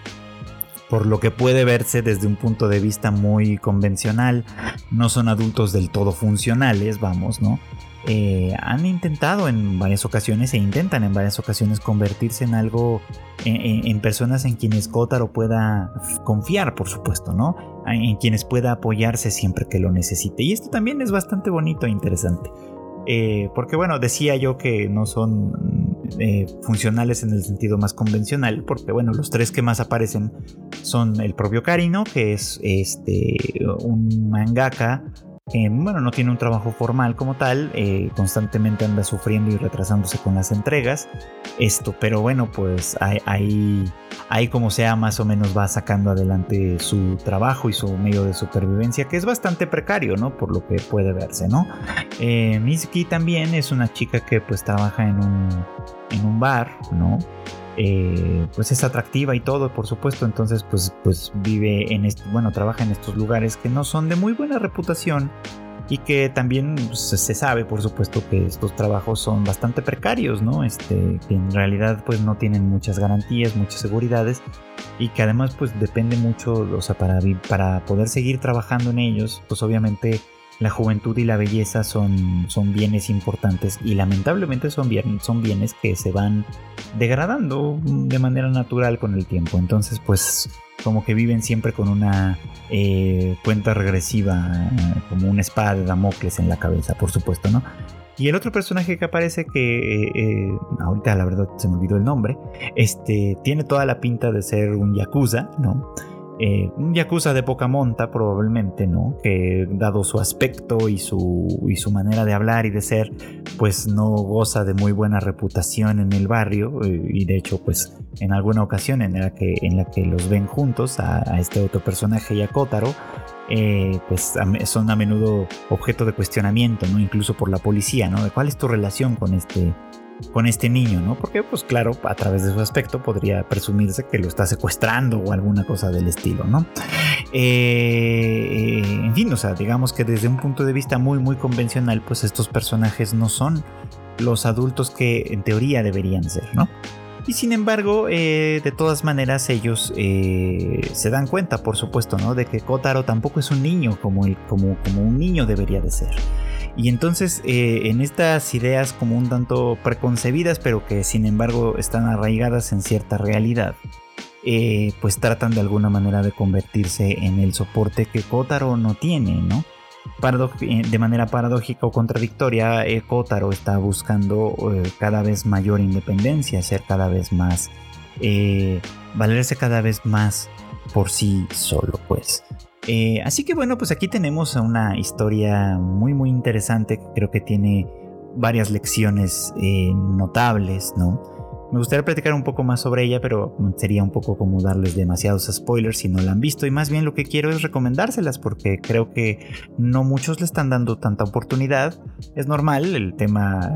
Speaker 1: por lo que puede verse desde un punto de vista muy convencional, no son adultos del todo funcionales, vamos, ¿no? Eh, han intentado en varias ocasiones e intentan en varias ocasiones convertirse en algo, en, personas en quienes Kotaro pueda confiar, por supuesto, ¿no? En quienes pueda apoyarse siempre que lo necesite. Y esto también es bastante bonito e interesante. Eh, porque bueno, decía yo que no son eh, funcionales en el sentido más convencional, porque bueno, los tres que más aparecen son el propio Karino, que es este un mangaka bueno, no tiene un trabajo formal como tal, eh, constantemente anda sufriendo y retrasándose con las entregas. Esto, pero bueno, pues ahí, ahí como sea, más o menos va sacando adelante su trabajo y su medio de supervivencia, que es bastante precario, ¿no? Por lo que puede verse, ¿no? Eh, también es una chica que pues trabaja en un, en un bar, ¿no? Eh, pues es atractiva y todo, por supuesto, entonces pues, pues vive en este, bueno, trabaja en estos lugares que no son de muy buena reputación y que también pues, se sabe, por supuesto, que estos trabajos son bastante precarios, ¿no? Este, que en realidad pues no tienen muchas garantías, muchas seguridades y que además pues depende mucho, o sea, para, para poder seguir trabajando en ellos, pues obviamente la juventud y la belleza son, son bienes importantes y lamentablemente son, bienes que se van degradando de manera natural con el tiempo. Entonces, pues como que viven siempre con una eh, cuenta regresiva, como una espada de Damocles en la cabeza, por supuesto, ¿no? Y el otro personaje que aparece, que eh, eh, ahorita la verdad se me olvidó el nombre, este, tiene toda la pinta de ser un yakuza, ¿no? Eh, un yakuza de poca monta probablemente, ¿no? Que dado su aspecto y su, y su manera de hablar y de ser, pues no goza de muy buena reputación en el barrio eh, y de hecho pues en alguna ocasión en la que, en la que los ven juntos a, este otro personaje y a Kotaro, eh, pues son a menudo objeto de cuestionamiento, ¿no? Incluso por la policía, ¿no? De cuál es tu relación con este, con este niño, ¿no? Porque pues claro, a través de su aspecto podría presumirse que lo está secuestrando o alguna cosa del estilo, ¿no? Eh, en fin, o sea, digamos que desde un punto de vista muy, muy convencional, pues estos personajes no son los adultos que en teoría deberían ser, ¿no? Y sin embargo, eh, de todas maneras, ellos eh, se dan cuenta, por supuesto, ¿no? De que Kotaro tampoco es un niño como, como, como un niño debería de ser. Y entonces eh, en estas ideas como un tanto preconcebidas, pero que sin embargo están arraigadas en cierta realidad, eh, pues tratan de alguna manera de convertirse en el soporte que Kotaro no tiene, ¿no? Eh, de manera paradójica o contradictoria, Kotaro está buscando cada vez mayor independencia, ser cada vez más, valerse cada vez más por sí solo, pues. Eh, así que bueno, pues aquí tenemos una historia muy muy interesante creo que tiene varias lecciones eh, notables, ¿no? Me gustaría platicar un poco más sobre ella, pero sería un poco como darles demasiados spoilers si no la han visto. Y más bien lo que quiero es recomendárselas porque creo que no muchos le están dando tanta oportunidad. Es normal, el tema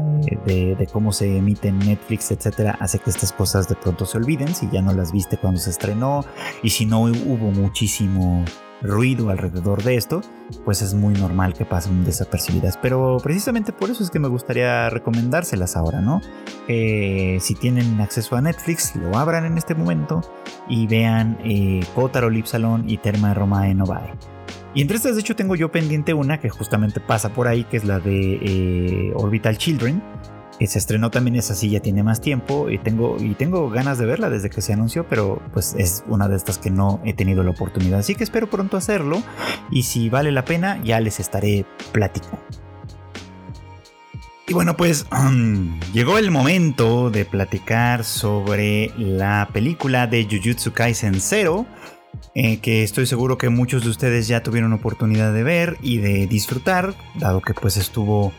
Speaker 1: de, de cómo se emite en Netflix, etcétera, hace que estas cosas de pronto se olviden si ya no las viste cuando se estrenó y si no hubo muchísimo ruido alrededor de esto, pues es muy normal que pasen desapercibidas. Pero precisamente por eso es que me gustaría recomendárselas ahora, ¿no? si tienen acceso a Netflix, lo abran en este momento y vean eh, Kotaro Lip Salon y Terma Romae Novae. Y entre estas, de hecho, tengo yo pendiente una que justamente pasa por ahí, que es la de eh, Orbital Children se estrenó también esa sí ya tiene más tiempo y tengo, y tengo ganas de verla desde que se anunció, pero pues es una de estas que no he tenido la oportunidad. Así que espero pronto hacerlo y si vale la pena ya les estaré platicando. Y bueno, pues [CLEARS THROAT] llegó el momento de platicar sobre la película de Jujutsu Kaisen Zero, eh, que estoy seguro que muchos de ustedes ya tuvieron oportunidad de ver y de disfrutar, dado que pues estuvo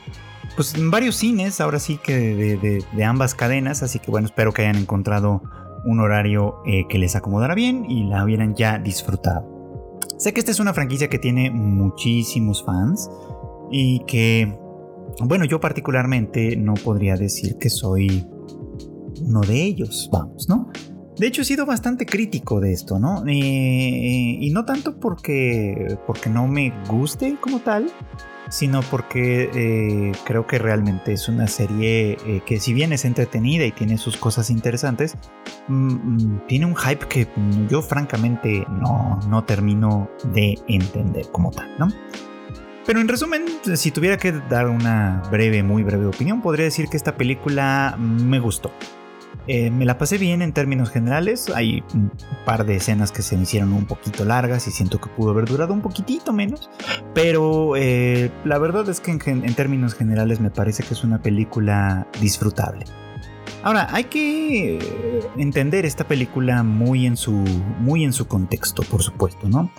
Speaker 1: pues varios cines, ahora sí que de, ambas cadenas, así que bueno, espero que hayan encontrado un horario eh, que les acomodara bien y la hubieran ya disfrutado. Sé que esta es una franquicia que tiene muchísimos fans y que, bueno, yo particularmente no podría decir que soy uno de ellos, vamos, ¿no? De hecho, he sido bastante crítico de esto, ¿no? Eh, y no tanto porque, porque no me guste como tal, sino porque eh, creo que realmente es una serie eh, que si bien es entretenida y tiene sus cosas interesantes, mm, mm, tiene un hype que yo francamente no, no termino de entender como tal, ¿no? Pero en resumen, si tuviera que dar una breve, muy breve opinión, podría decir que esta película me gustó. Eh, me la pasé bien en términos generales. Hay un par de escenas que se me hicieron un poquito largas y siento que pudo haber durado un poquitito menos. Pero eh, la verdad es que en, términos generales me parece que es una película disfrutable. Ahora, hay que entender esta película muy en su, muy en su contexto, por supuesto, ¿no?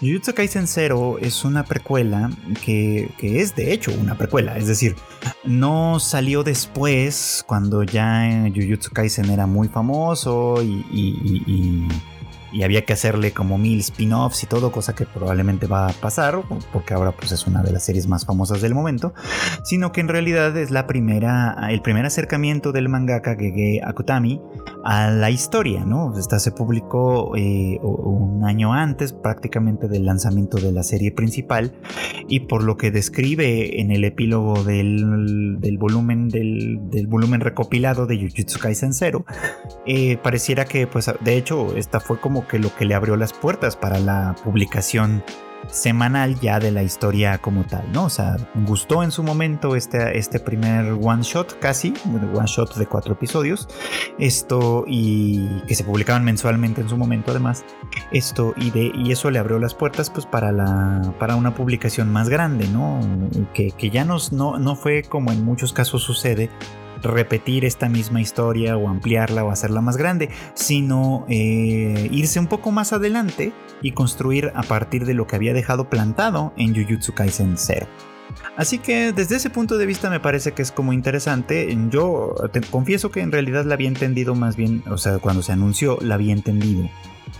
Speaker 1: Jujutsu Kaisen Zero es una precuela que, es de hecho una precuela, es decir, no salió después cuando ya Jujutsu Kaisen era muy famoso y había que hacerle como mil spin-offs y todo, cosa que probablemente va a pasar, porque ahora pues es una de las series más famosas del momento, sino que en realidad es la primera, el primer acercamiento del mangaka Gege Akutami a la historia, ¿no? Esta se publicó eh, un año antes prácticamente del lanzamiento de la serie principal y por lo que describe en el epílogo del, volumen del, volumen recopilado de Jujutsu Kaisen Zero, eh, pareciera que pues de hecho esta fue como que lo que le abrió las puertas para la publicación semanal ya de la historia como tal, ¿no? O sea, gustó en su momento este, este primer one shot casi, one shot de cuatro episodios, esto y que se publicaban mensualmente en su momento además, esto y, de, y eso le abrió las puertas pues para, la, para una publicación más grande, ¿no? Que, que ya no, no fue como en muchos casos sucede, repetir esta misma historia o ampliarla o hacerla más grande, sino eh, irse un poco más adelante y construir a partir de lo que había dejado plantado en Jujutsu Kaisen 0. Así que desde ese punto de vista me parece que es como interesante. Yo te confieso que en realidad la había entendido más bien, o sea, cuando se anunció la había entendido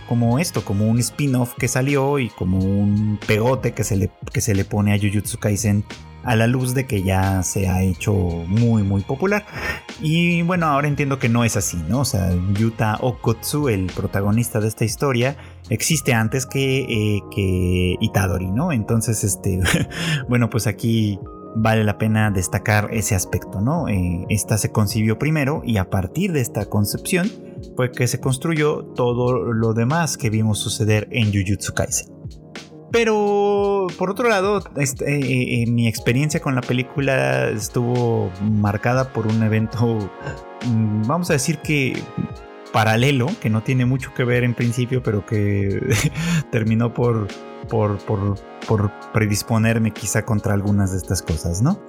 Speaker 1: como esto, como un spin-off que salió y como un pegote que se le, que se le pone a Jujutsu Kaisen a la luz de que ya se ha hecho muy muy popular. Y bueno, ahora entiendo que no es así, ¿no? O sea, Yuta Okotsu, el protagonista de esta historia, existe antes que, eh, que Itadori, ¿no? Entonces, este, [LAUGHS] bueno, pues aquí vale la pena destacar ese aspecto, ¿no? Eh, esta se concibió primero y a partir de esta concepción fue que se construyó todo lo demás que vimos suceder en Jujutsu Kaisen. Pero por otro lado, este, eh, eh, mi experiencia con la película estuvo marcada por un evento, mm, vamos a decir que paralelo, que no tiene mucho que ver en principio, pero que [LAUGHS] terminó por, por, predisponerme quizá contra algunas de estas cosas, ¿no?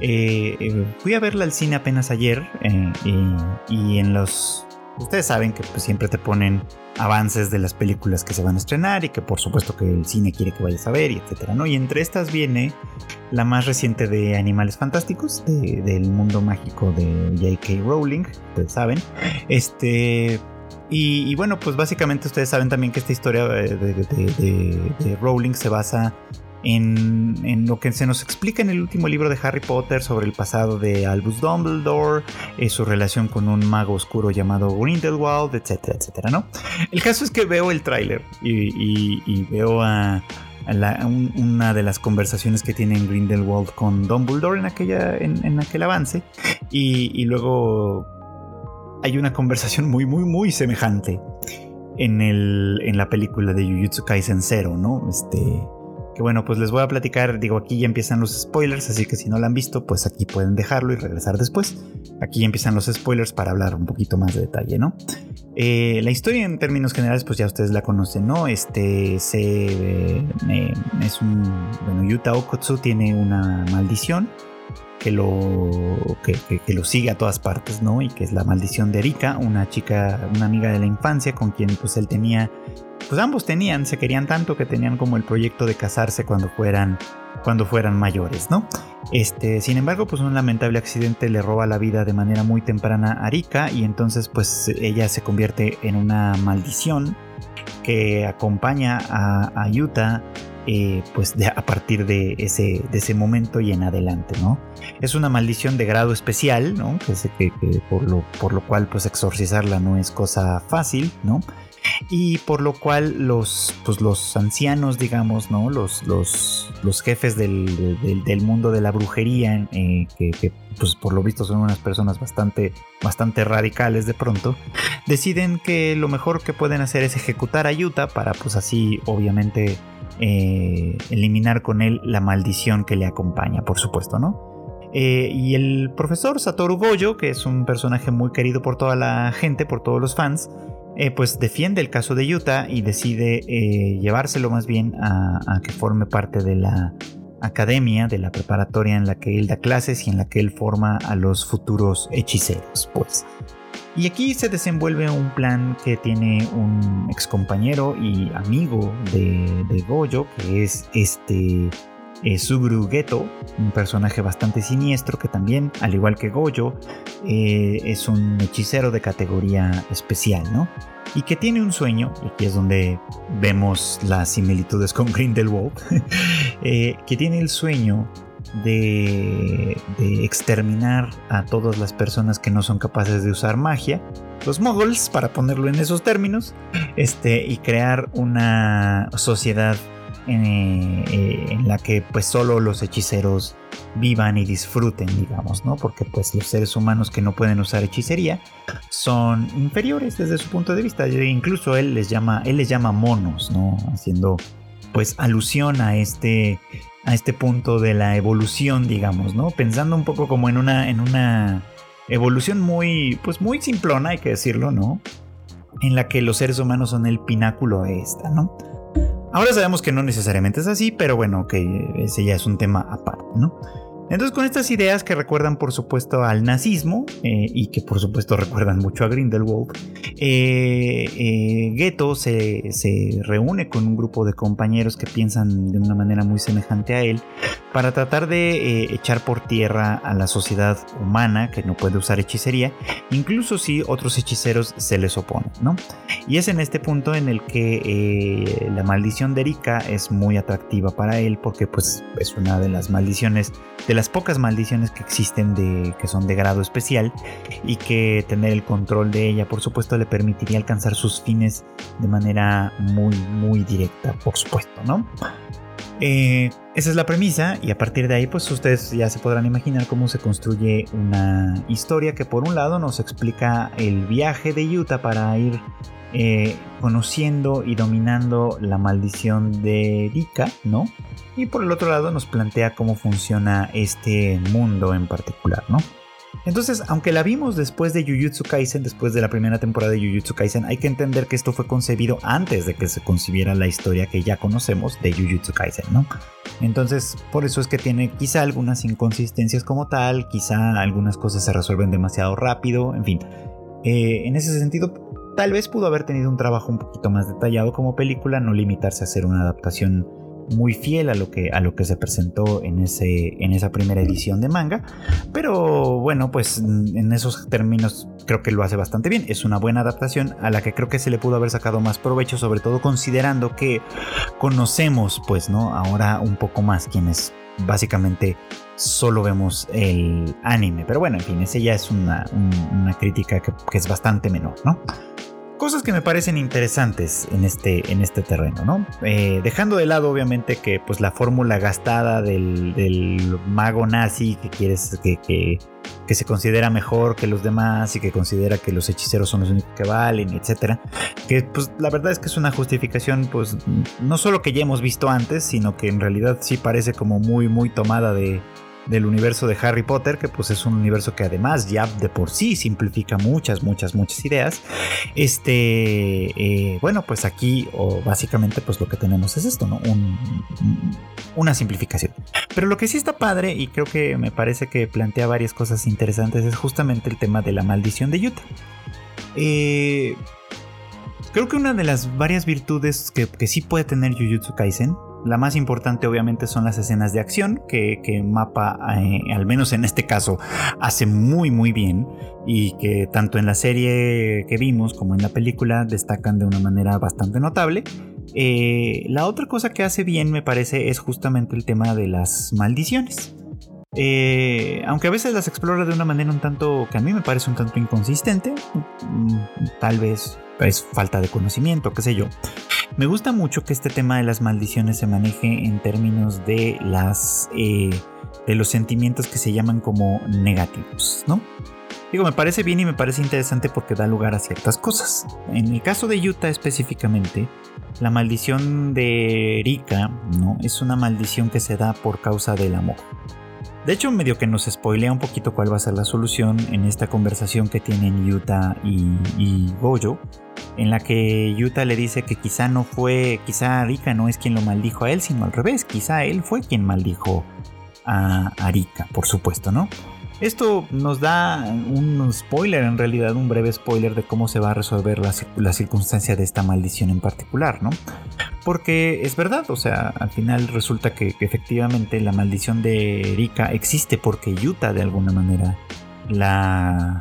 Speaker 1: Eh, fui a verla al cine apenas ayer y en los Ustedes saben que pues, siempre te ponen avances de las películas que se van a estrenar y que por supuesto que el cine quiere que vayas a ver y etcétera. Y entre estas viene la más reciente de Animales Fantásticos, del mundo mágico de J.K. Rowling, ustedes saben. Este. Y, bueno, pues básicamente ustedes saben también que esta historia de, de Rowling se basa en, lo que se nos explica en el último libro de Harry Potter sobre el pasado de Albus Dumbledore, eh, su relación con un mago oscuro llamado Grindelwald, etcétera, etcétera, ¿no? El caso es que veo el tráiler y, veo a, una de las conversaciones que tiene Grindelwald con Dumbledore en, aquella, en, aquel avance y, luego hay una conversación muy, muy, muy semejante en, el, en la película de Jujutsu Kaisen Zero, ¿no? Este, que bueno, pues les voy a platicar, digo, aquí ya empiezan los spoilers, así que si no lo han visto, pues aquí pueden dejarlo y regresar después. Aquí ya empiezan los spoilers para hablar un poquito más de detalle, ¿no? Eh, la historia en términos generales, pues ya ustedes la conocen, ¿no? Este se eh, es un, bueno, Yuta Okotsu tiene una maldición que lo, que, lo sigue a todas partes, ¿no? Y que es la maldición de Erika, una chica, una amiga de la infancia con quien pues él tenía pues ambos tenían, se querían tanto que tenían como el proyecto de casarse cuando fueran, cuando fueran mayores, ¿no? Este, sin embargo, pues un lamentable accidente le roba la vida de manera muy temprana a Rika y entonces pues ella se convierte en una maldición que acompaña a, a Yuta eh, pues a partir de ese, de ese momento y en adelante, ¿no? Es una maldición de grado especial, ¿no? Que, que, por, lo, por lo cual pues exorcizarla no es cosa fácil, ¿no? Y por lo cual los, pues los ancianos, digamos, ¿no? Los, los, los jefes del, del, mundo de la brujería, eh, que, pues por lo visto son unas personas bastante, bastante radicales de pronto, deciden que lo mejor que pueden hacer es ejecutar a Yuta para pues así obviamente eh, eliminar con él la maldición que le acompaña, por supuesto, ¿no? Eh, y el profesor Satoru Gojo, que es un personaje muy querido por toda la gente, por todos los fans, eh, pues defiende el caso de Utah y decide eh, llevárselo más bien a, que forme parte de la academia, de la preparatoria en la que él da clases y en la que él forma a los futuros hechiceros, pues. Y aquí se desenvuelve un plan que tiene un ex compañero y amigo de, de Goyo, que es este eh, Suguru Geto, un personaje bastante siniestro que también, al igual que Goyo, eh, es un hechicero de categoría especial, ¿no? Y que tiene un sueño, y aquí es donde vemos las similitudes con Grindelwald, [LAUGHS] eh, que tiene el sueño de, de, exterminar a todas las personas que no son capaces de usar magia, los moguls, para ponerlo en esos términos, este, y crear una sociedad eh, en la que pues solo los hechiceros vivan y disfruten, digamos, ¿no? Porque pues los seres humanos que no pueden usar hechicería son inferiores desde su punto de vista. Incluso él les llama, él les llama monos, ¿no? Haciendo pues alusión a este a este punto de la evolución, digamos, ¿no? Pensando un poco como en una en una evolución muy pues muy simplona, hay que decirlo, ¿no? En la que los seres humanos son el pináculo de esta, ¿no? Ahora sabemos que no necesariamente es así, pero bueno, que ese ya es un tema aparte, ¿no? Entonces con estas ideas que recuerdan por supuesto al nazismo eh, y que por supuesto recuerdan mucho a Grindelwald, eh, eh, Ghetto se, reúne con un grupo de compañeros que piensan de una manera muy semejante a él para tratar de echar por tierra a la sociedad humana que no puede usar hechicería, incluso si otros hechiceros se les oponen, ¿no? Y es en este punto en el que la maldición de Erika es muy atractiva para él porque pues es una de las maldiciones de las pocas maldiciones que existen de, que son de grado especial y que tener el control de ella por supuesto le permitiría alcanzar sus fines de manera muy muy directa por supuesto no eh, esa es la premisa y a partir de ahí pues ustedes ya se podrán imaginar cómo se construye una historia que por un lado nos explica el viaje de Utah para ir eh, conociendo y dominando la maldición de Rika, ¿no? Y por el otro lado nos plantea cómo funciona este mundo en particular, ¿no? Entonces, aunque la vimos después de Jujutsu Kaisen, después de la primera temporada de Jujutsu Kaisen, hay que entender que esto fue concebido antes de que se concibiera la historia que ya conocemos de Jujutsu Kaisen, ¿no? Entonces, por eso es que tiene quizá algunas inconsistencias como tal, quizá algunas cosas se resuelven demasiado rápido, en fin. Eh, en ese sentido, Tal vez pudo haber tenido un trabajo un poquito más detallado como película, no limitarse a hacer una adaptación muy fiel a lo que, a lo que se presentó en, ese, en esa primera edición de manga. Pero bueno, pues en esos términos creo que lo hace bastante bien. Es una buena adaptación a la que creo que se le pudo haber sacado más provecho, sobre todo considerando que conocemos, pues, ¿no? Ahora un poco más quienes básicamente solo vemos el anime. Pero bueno, en fin, ese ya es una, crítica que, que es bastante menor, ¿no? Cosas que me parecen interesantes en este, en este terreno, ¿no? Eh, dejando de lado, obviamente, que pues la fórmula gastada del, mago nazi que quieres que, que, se considera mejor que los demás y que considera que los hechiceros son los únicos que valen, etcétera. Que pues la verdad es que es una justificación, pues no solo que ya hemos visto antes, sino que en realidad sí parece como muy, muy tomada de del universo de Harry Potter, que pues es un universo que además ya de por sí simplifica muchas, muchas, muchas ideas. Este, eh, bueno, pues aquí o básicamente pues lo que tenemos es esto, ¿no? una simplificación. Pero lo que sí está padre y creo que me parece que plantea varias cosas interesantes es justamente el tema de la maldición de Utah. Eh, creo que una de las varias virtudes que, que sí puede tener Jujutsu Kaisen la más importante obviamente son las escenas de acción que, Mapa, eh, al menos en este caso, hace muy muy bien y que tanto en la serie que vimos como en la película destacan de una manera bastante notable. Eh, la otra cosa que hace bien me parece es justamente el tema de las maldiciones. Eh, aunque a veces las explora de una manera un tanto que a mí me parece un tanto inconsistente, mm, tal vez es falta de conocimiento, qué sé yo. Me gusta mucho que este tema de las maldiciones se maneje en términos eh, de los sentimientos que se llaman como negativos, ¿no? Digo, me parece bien y me parece interesante porque da lugar a ciertas cosas. En el caso de Utah específicamente, la maldición de Rika, ¿no? Es una maldición que se da por causa del amor. De hecho, medio que nos spoilea un poquito cuál va a ser la solución en esta conversación que tienen Utah y, y Goyo, en la que Utah le dice que quizá no fue, quizá Rika no es quien lo maldijo a él, sino al revés, quizá él fue quien maldijo a, a Rika, por supuesto, ¿no? Esto nos da un spoiler, en realidad un breve spoiler de cómo se va a resolver la, circunstancia de esta maldición en particular, ¿no? Porque es verdad, o sea, al final resulta que, efectivamente la maldición de Erika existe porque Yuta de alguna manera la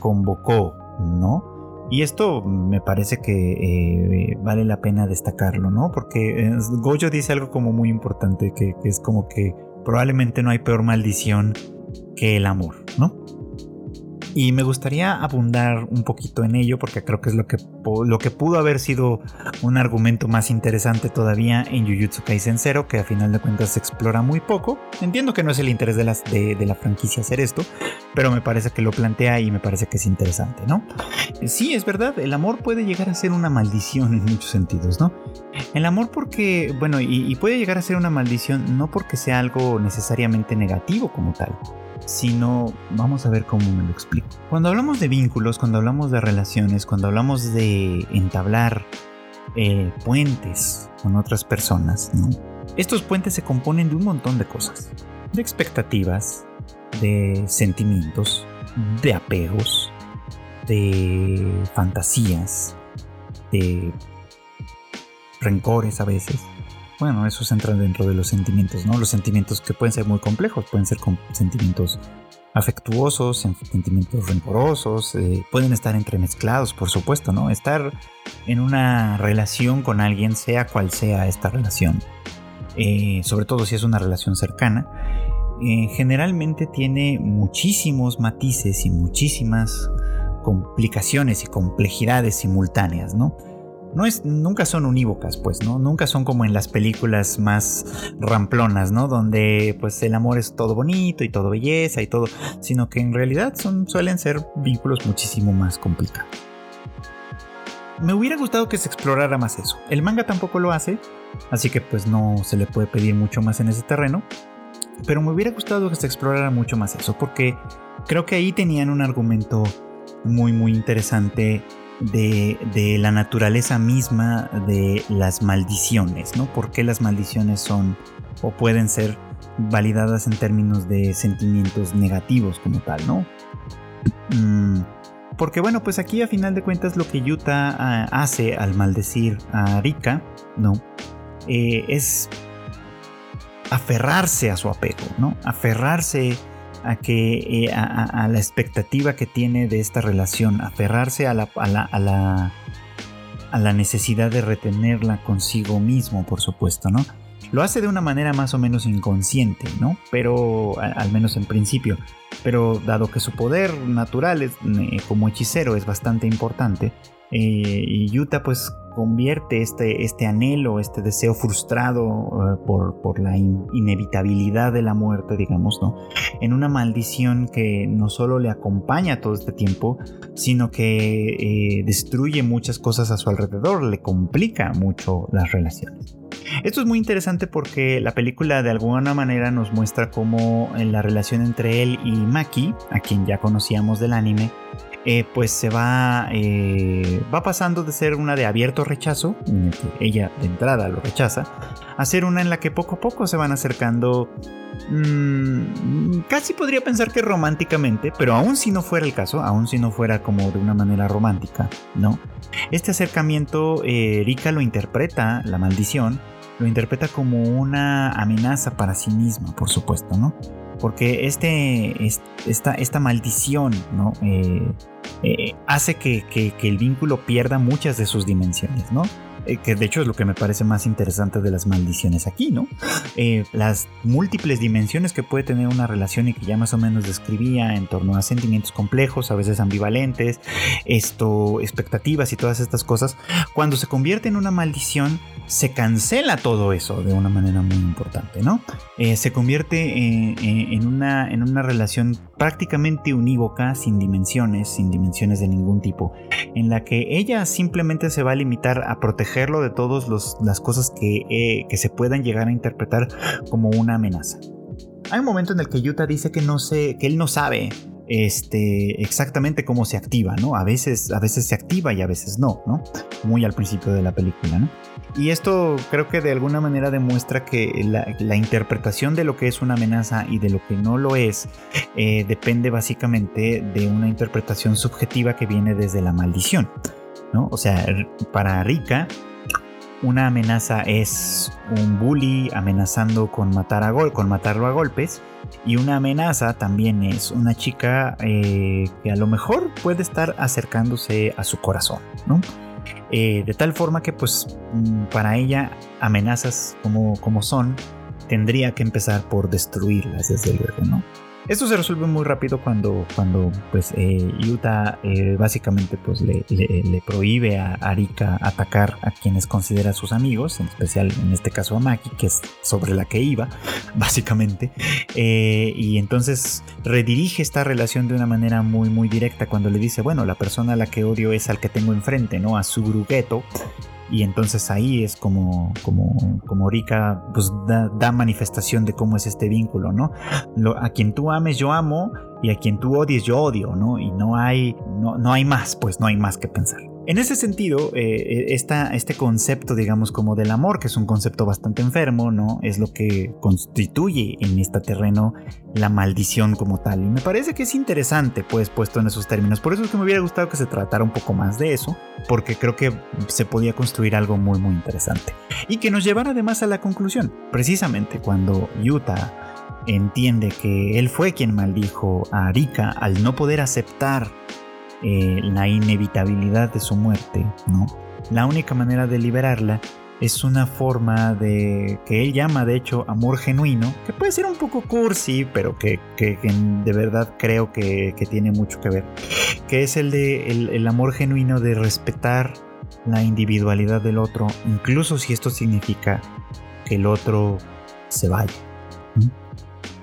Speaker 1: convocó, ¿no? Y esto me parece que eh, vale la pena destacarlo, ¿no? Porque eh, Goyo dice algo como muy importante, que es como que probablemente no hay peor maldición que el amor, ¿no? Y me gustaría abundar un poquito en ello porque creo que es lo que, lo que pudo haber sido un argumento más interesante todavía en Jujutsu Kaisen Zero, que a final de cuentas se explora muy poco. Entiendo que no es el interés de, las, de, la franquicia hacer esto, pero me parece que lo plantea y me parece que es interesante, ¿no? Sí, es verdad, el amor puede llegar a ser una maldición en muchos sentidos, ¿no? El amor porque, bueno, y puede llegar a ser una maldición no porque sea algo necesariamente negativo como tal sino vamos a ver cómo me lo explico. Cuando hablamos de vínculos, cuando hablamos de relaciones, cuando hablamos de entablar eh, puentes con otras personas, estos puentes se componen de un montón de cosas, de expectativas, de sentimientos, de apegos, de fantasías, de rencores a veces, bueno, esos entran dentro de los sentimientos, ¿no? Los sentimientos que pueden ser muy complejos, pueden ser sentimientos afectuosos, sentimientos rencorosos, eh, pueden estar entremezclados, por supuesto, ¿no? Estar en una relación con alguien, sea cual sea esta relación, eh, sobre todo si es una relación cercana, eh, generalmente tiene muchísimos matices y muchísimas complicaciones y complejidades simultáneas, ¿no? No es, nunca son unívocas, pues, ¿no? Nunca son como en las películas más ramplonas, ¿no? Donde pues el amor es todo bonito y todo belleza y todo, sino que en realidad suelen ser vínculos muchísimo más complicados. Me hubiera gustado que se explorara más eso. El manga tampoco lo hace, así que pues no se le puede pedir mucho más en ese terreno. Pero me hubiera gustado que se explorara mucho más eso, porque creo que ahí tenían un argumento muy muy interesante de, la naturaleza misma de las maldiciones, ¿no? ¿Por qué las maldiciones son o pueden ser validadas en términos de sentimientos negativos como tal, ¿no? Mm, porque bueno, pues aquí a final de cuentas lo que Yuta ah, hace al maldecir a Rika, ¿no? Eh, es aferrarse a su apego, ¿no? Aferrarse a que eh, a, la expectativa que tiene de esta relación, aferrarse a la, a la, a la, necesidad de retenerla consigo mismo, por supuesto, ¿no? Lo hace de una manera más o menos inconsciente, ¿no? Pero, al menos en principio. Pero dado que su poder natural es, eh, como hechicero es bastante importante, eh, y Yuta pues convierte este, este anhelo, este deseo frustrado eh, por, por, la inevitabilidad de la muerte, digamos, ¿no? En una maldición que no solo le acompaña todo este tiempo, sino que eh, destruye muchas cosas a su alrededor, le complica mucho las relaciones. Esto es muy interesante porque la película de alguna manera nos muestra cómo la relación entre él y Maki, a quien ya conocíamos del anime, eh, pues se va, eh, va pasando de ser una de abierto rechazo, en que ella de entrada lo rechaza, a ser una en la que poco a poco se van acercando, mm, casi podría pensar que románticamente, pero aún si no fuera el caso, aún si no fuera como de una manera romántica, ¿no? Este acercamiento, eh, Rika lo interpreta, la maldición, lo interpreta como una amenaza para sí misma, por supuesto, ¿no? Porque este, esta, esta maldición ¿no? Eh, eh, hace que, el vínculo pierda muchas de sus dimensiones, ¿no? Eh, que de hecho es lo que me parece más interesante de las maldiciones aquí, ¿no? Eh, las múltiples dimensiones que puede tener una relación y que ya más o menos describía en torno a sentimientos complejos, a veces ambivalentes, esto, expectativas y todas estas cosas, cuando se convierte en una maldición, se cancela todo eso de una manera muy importante, ¿no? Eh, se convierte en, una, en una relación prácticamente unívoca, sin dimensiones, sin dimensiones de ningún tipo, en la que ella simplemente se va a limitar a protegerlo de todas las cosas que, eh, que se puedan llegar a interpretar como una amenaza. Hay un momento en el que Yuta dice que no sé, que él no sabe este, exactamente cómo se activa, ¿no? A veces, a veces se activa y a veces no, ¿no? Muy al principio de la película, ¿no? Y esto creo que de alguna manera demuestra que la, interpretación de lo que es una amenaza y de lo que no lo es eh, depende básicamente de una interpretación subjetiva que viene desde la maldición, ¿no? O sea, para Rika, una amenaza es un bully amenazando con, matar a gol, con matarlo a golpes. Y una amenaza también es una chica eh, que a lo mejor puede estar acercándose a su corazón. Eh, de tal forma que pues mm, para ella amenazas como, como son tendría que empezar por destruirlas desde luego, ¿no? Esto se resuelve muy rápido cuando, cuando pues, eh, Yuta eh, básicamente pues, le, prohíbe a Arika atacar a quienes considera sus amigos, en especial en este caso a Maki, que es sobre la que iba, [LAUGHS] básicamente. Eh, y entonces redirige esta relación de una manera muy, muy directa cuando le dice, bueno, la persona a la que odio es al que tengo enfrente, ¿no? A su brugueto y entonces ahí es como, como, como Rika pues da, manifestación de cómo es este vínculo, ¿no? a quien tú ames yo amo y a quien tú odies yo odio, ¿no? Y no hay, no, no hay más, pues no hay más que pensar. En ese sentido, eh, este concepto, digamos, como del amor, que es un concepto bastante enfermo, ¿no? Es lo que constituye en este terreno la maldición como tal. Y me parece que es interesante, pues, puesto en esos términos. Por eso es que me hubiera gustado que se tratara un poco más de eso, porque creo que se podía construir algo muy, muy interesante. Y que nos llevara además a la conclusión. Precisamente cuando Utah entiende que él fue quien maldijo a Arika al no poder aceptar eh, la inevitabilidad de su muerte, ¿no? La única manera de liberarla es una forma de que él llama de hecho amor genuino, que puede ser un poco cursi, pero que, de verdad creo que, tiene mucho que ver, que es el de el, amor genuino de respetar la individualidad del otro, incluso si esto significa que el otro se vaya.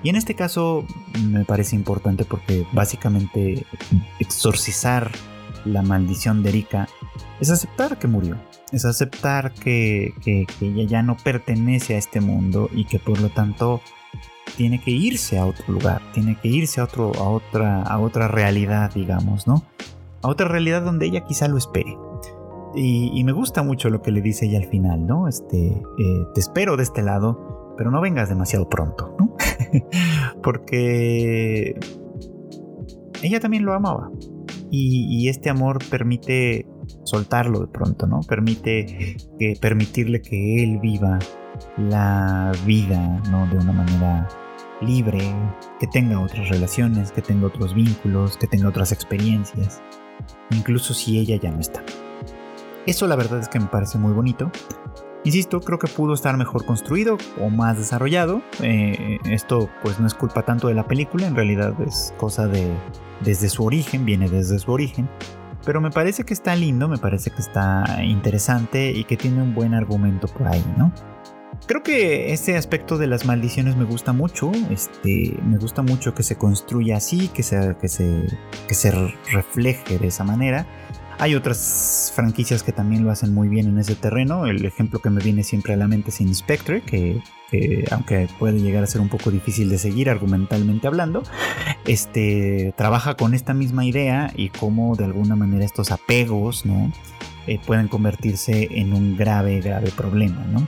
Speaker 1: Y en este caso me parece importante porque básicamente exorcizar la maldición de Erika es aceptar que murió, es aceptar que, ella ya no pertenece a este mundo y que por lo tanto tiene que irse a otro lugar, tiene que irse a, otro, a, otra, a otra realidad, digamos, ¿no? A otra realidad donde ella quizá lo espere. Y, me gusta mucho lo que le dice ella al final, ¿no? Este, eh, te espero de este lado, pero no vengas demasiado pronto, ¿no? [LAUGHS] Porque ella también lo amaba. Y, este amor permite soltarlo de pronto, ¿no? Permite permitirle que él viva la vida, ¿no? De una manera libre, que tenga otras relaciones, que tenga otros vínculos, que tenga otras experiencias, incluso si ella ya no está. Eso la verdad es que me parece muy bonito Insisto, creo que pudo estar mejor construido o más desarrollado. Eh, esto pues no es culpa tanto de la película, en realidad es cosa de desde su origen, viene desde su origen. Pero me parece que está lindo, me parece que está interesante y que tiene un buen argumento por ahí, ¿no? Creo que ese aspecto de las maldiciones me gusta mucho. Este, me gusta mucho que se construya así, que se, que se, que se refleje de esa manera. Hay otras franquicias que también lo hacen muy bien en ese terreno. El ejemplo que me viene siempre a la mente es Inspectre, que, aunque puede llegar a ser un poco difícil de seguir argumentalmente hablando, este, trabaja con esta misma idea y cómo de alguna manera estos apegos ¿no? Eh, pueden convertirse en un grave, grave problema. ¿no?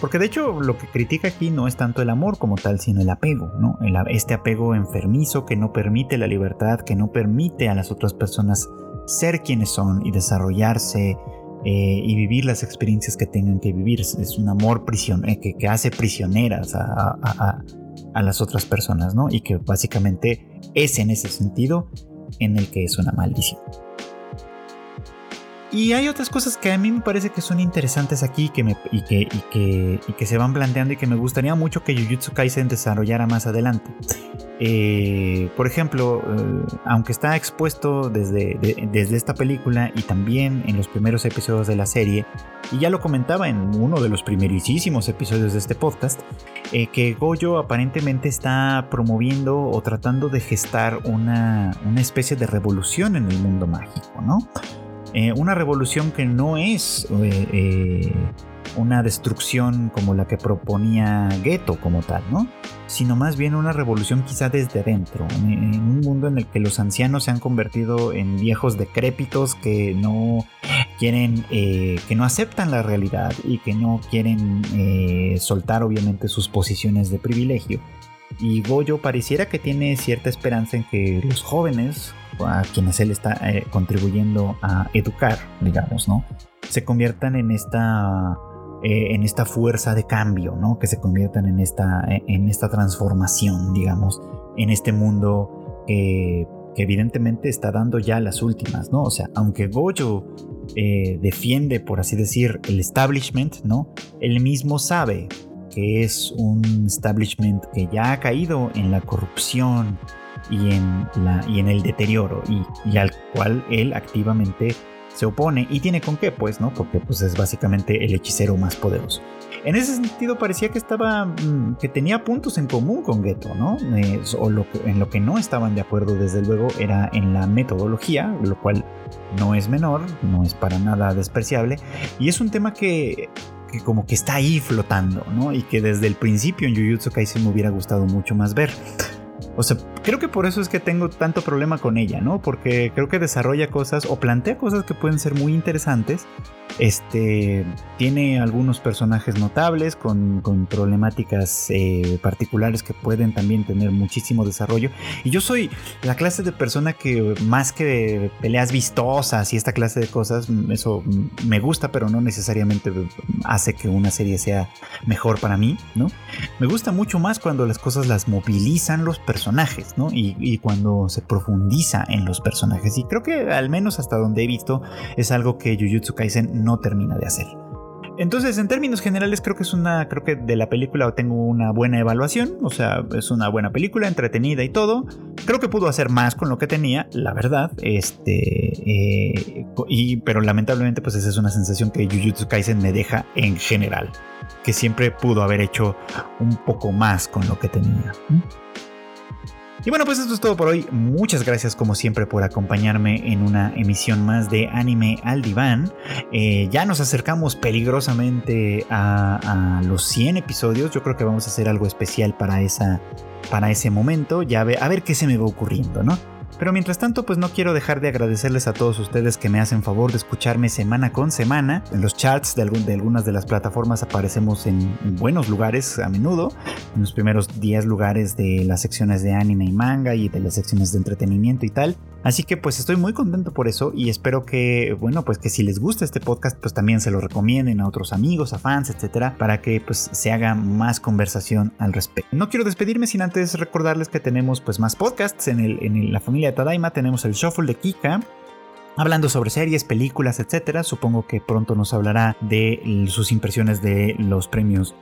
Speaker 1: Porque de hecho lo que critica aquí no es tanto el amor como tal, sino el apego, ¿no? este apego enfermizo que no permite la libertad, que no permite a las otras personas ser quienes son y desarrollarse eh, y vivir las experiencias que tengan que vivir. Es un amor eh, que, hace prisioneras a, las otras personas, ¿no? Y que básicamente es en ese sentido en el que es una maldición. Y hay otras cosas que a mí me parece que son interesantes aquí que y, que, se van planteando y que me gustaría mucho que Jujutsu Kaisen desarrollara más adelante. Eh, por ejemplo, eh, aunque está expuesto desde, esta película y también en los primeros episodios de la serie, y ya lo comentaba en uno de los primerísimos episodios de este podcast, eh, que Goyo aparentemente está promoviendo o tratando de gestar una especie de revolución en el mundo mágico, ¿no? Una revolución que no es una destrucción como la que proponía Geto como tal, ¿no? Sino más bien una revolución quizá desde dentro, en, un mundo en el que los ancianos se han convertido en viejos decrépitos que no quieren, eh, que no aceptan la realidad y que no quieren eh, soltar obviamente sus posiciones de privilegio. Y Goyo pareciera que tiene cierta esperanza en que los jóvenes, a quienes él está eh, contribuyendo a educar, digamos, ¿no? Se conviertan en esta eh, en esta fuerza de cambio, ¿no? Que se conviertan en esta, en esta transformación, digamos, en este mundo que evidentemente está dando ya las últimas, ¿no? O sea, aunque Gojo eh, defiende, por así decir, el establishment, ¿no? Él mismo sabe que es un establishment que ya ha caído en la corrupción y en, la, y en el deterioro y, y al cual él activamente se opone y tiene con qué, pues, ¿no? Porque pues es básicamente el hechicero más poderoso. En ese sentido parecía que estaba mm, que tenía puntos en común con Geto, ¿no? o lo que, en lo que no estaban de acuerdo desde luego era en la metodología, lo cual no es menor, no es para nada despreciable y es un tema que que como que está ahí flotando, ¿no? Y que desde el principio en Jujutsu Kaisen me hubiera gustado mucho más ver. O sea, creo que por eso es que tengo tanto problema con ella, ¿no? Porque creo que desarrolla cosas o plantea cosas que pueden ser muy interesantes. Este tiene algunos personajes notables con, problemáticas eh, particulares que pueden también tener muchísimo desarrollo. Y yo soy la clase de persona que más que peleas vistosas y esta clase de cosas, eso me gusta, pero no necesariamente hace que una serie sea mejor para mí, ¿no? Me gusta mucho más cuando las cosas las movilizan los personajes, Y, cuando se profundiza en los personajes. Y creo que al menos hasta donde he visto es algo que Jujutsu Kaisen no termina de hacer. Entonces, en términos generales, creo que es una. Creo que de la película tengo una buena evaluación. O sea, es una buena película, entretenida y todo. Creo que pudo hacer más con lo que tenía, la verdad. Este. Eh, y, pero lamentablemente, pues esa es una sensación que Jujutsu Kaisen me deja en general. Que siempre pudo haber hecho un poco más con lo que tenía. Y bueno, pues esto es todo por hoy. Muchas gracias como siempre por acompañarme en una emisión más de Anime al Diván. Eh, ya nos acercamos peligrosamente a, los 100 episodios. Yo creo que vamos a hacer algo especial para, esa, para ese momento. Ya a ver qué se me va ocurriendo, ¿no? Pero mientras tanto, pues no quiero dejar de agradecerles a todos ustedes que me hacen favor de escucharme semana con semana. En los charts de, algunas de las plataformas aparecemos en, buenos lugares a menudo. En los primeros 10 lugares de las secciones de anime y manga y de las secciones de entretenimiento y tal. Así que pues estoy muy contento por eso y espero que, bueno, pues que si les gusta este podcast, pues también se lo recomienden a otros amigos, a fans, etcétera, para que pues se haga más conversación al respecto. No quiero despedirme sin antes recordarles que tenemos pues más podcasts en, el, en la familia de Tadaima. Tenemos el Shuffle de Kika, hablando sobre series, películas, etcétera. Supongo que pronto nos hablará de sus impresiones de los premios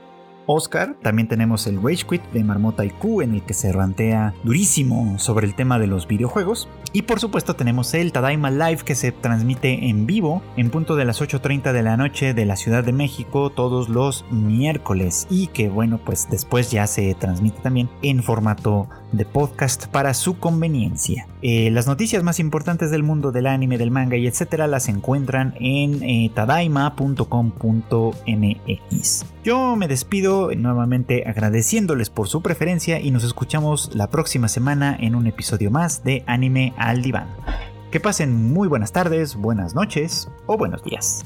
Speaker 1: Oscar. También tenemos el Rage Quit de Marmota Q en el que se rantea durísimo sobre el tema de los videojuegos. Y por supuesto tenemos el Tadaima Live que se transmite en vivo en punto de las 8.30 de la noche de la Ciudad de México todos los miércoles. Y que bueno pues después ya se transmite también en formato de podcast para su conveniencia. Eh, las noticias más importantes del mundo del anime, del manga y etcétera las encuentran en eh, tadaima.com.mx. Yo me despido nuevamente agradeciéndoles por su preferencia y nos escuchamos la próxima semana en un episodio más de Anime al Diván. Que pasen muy buenas tardes, buenas noches o buenos días.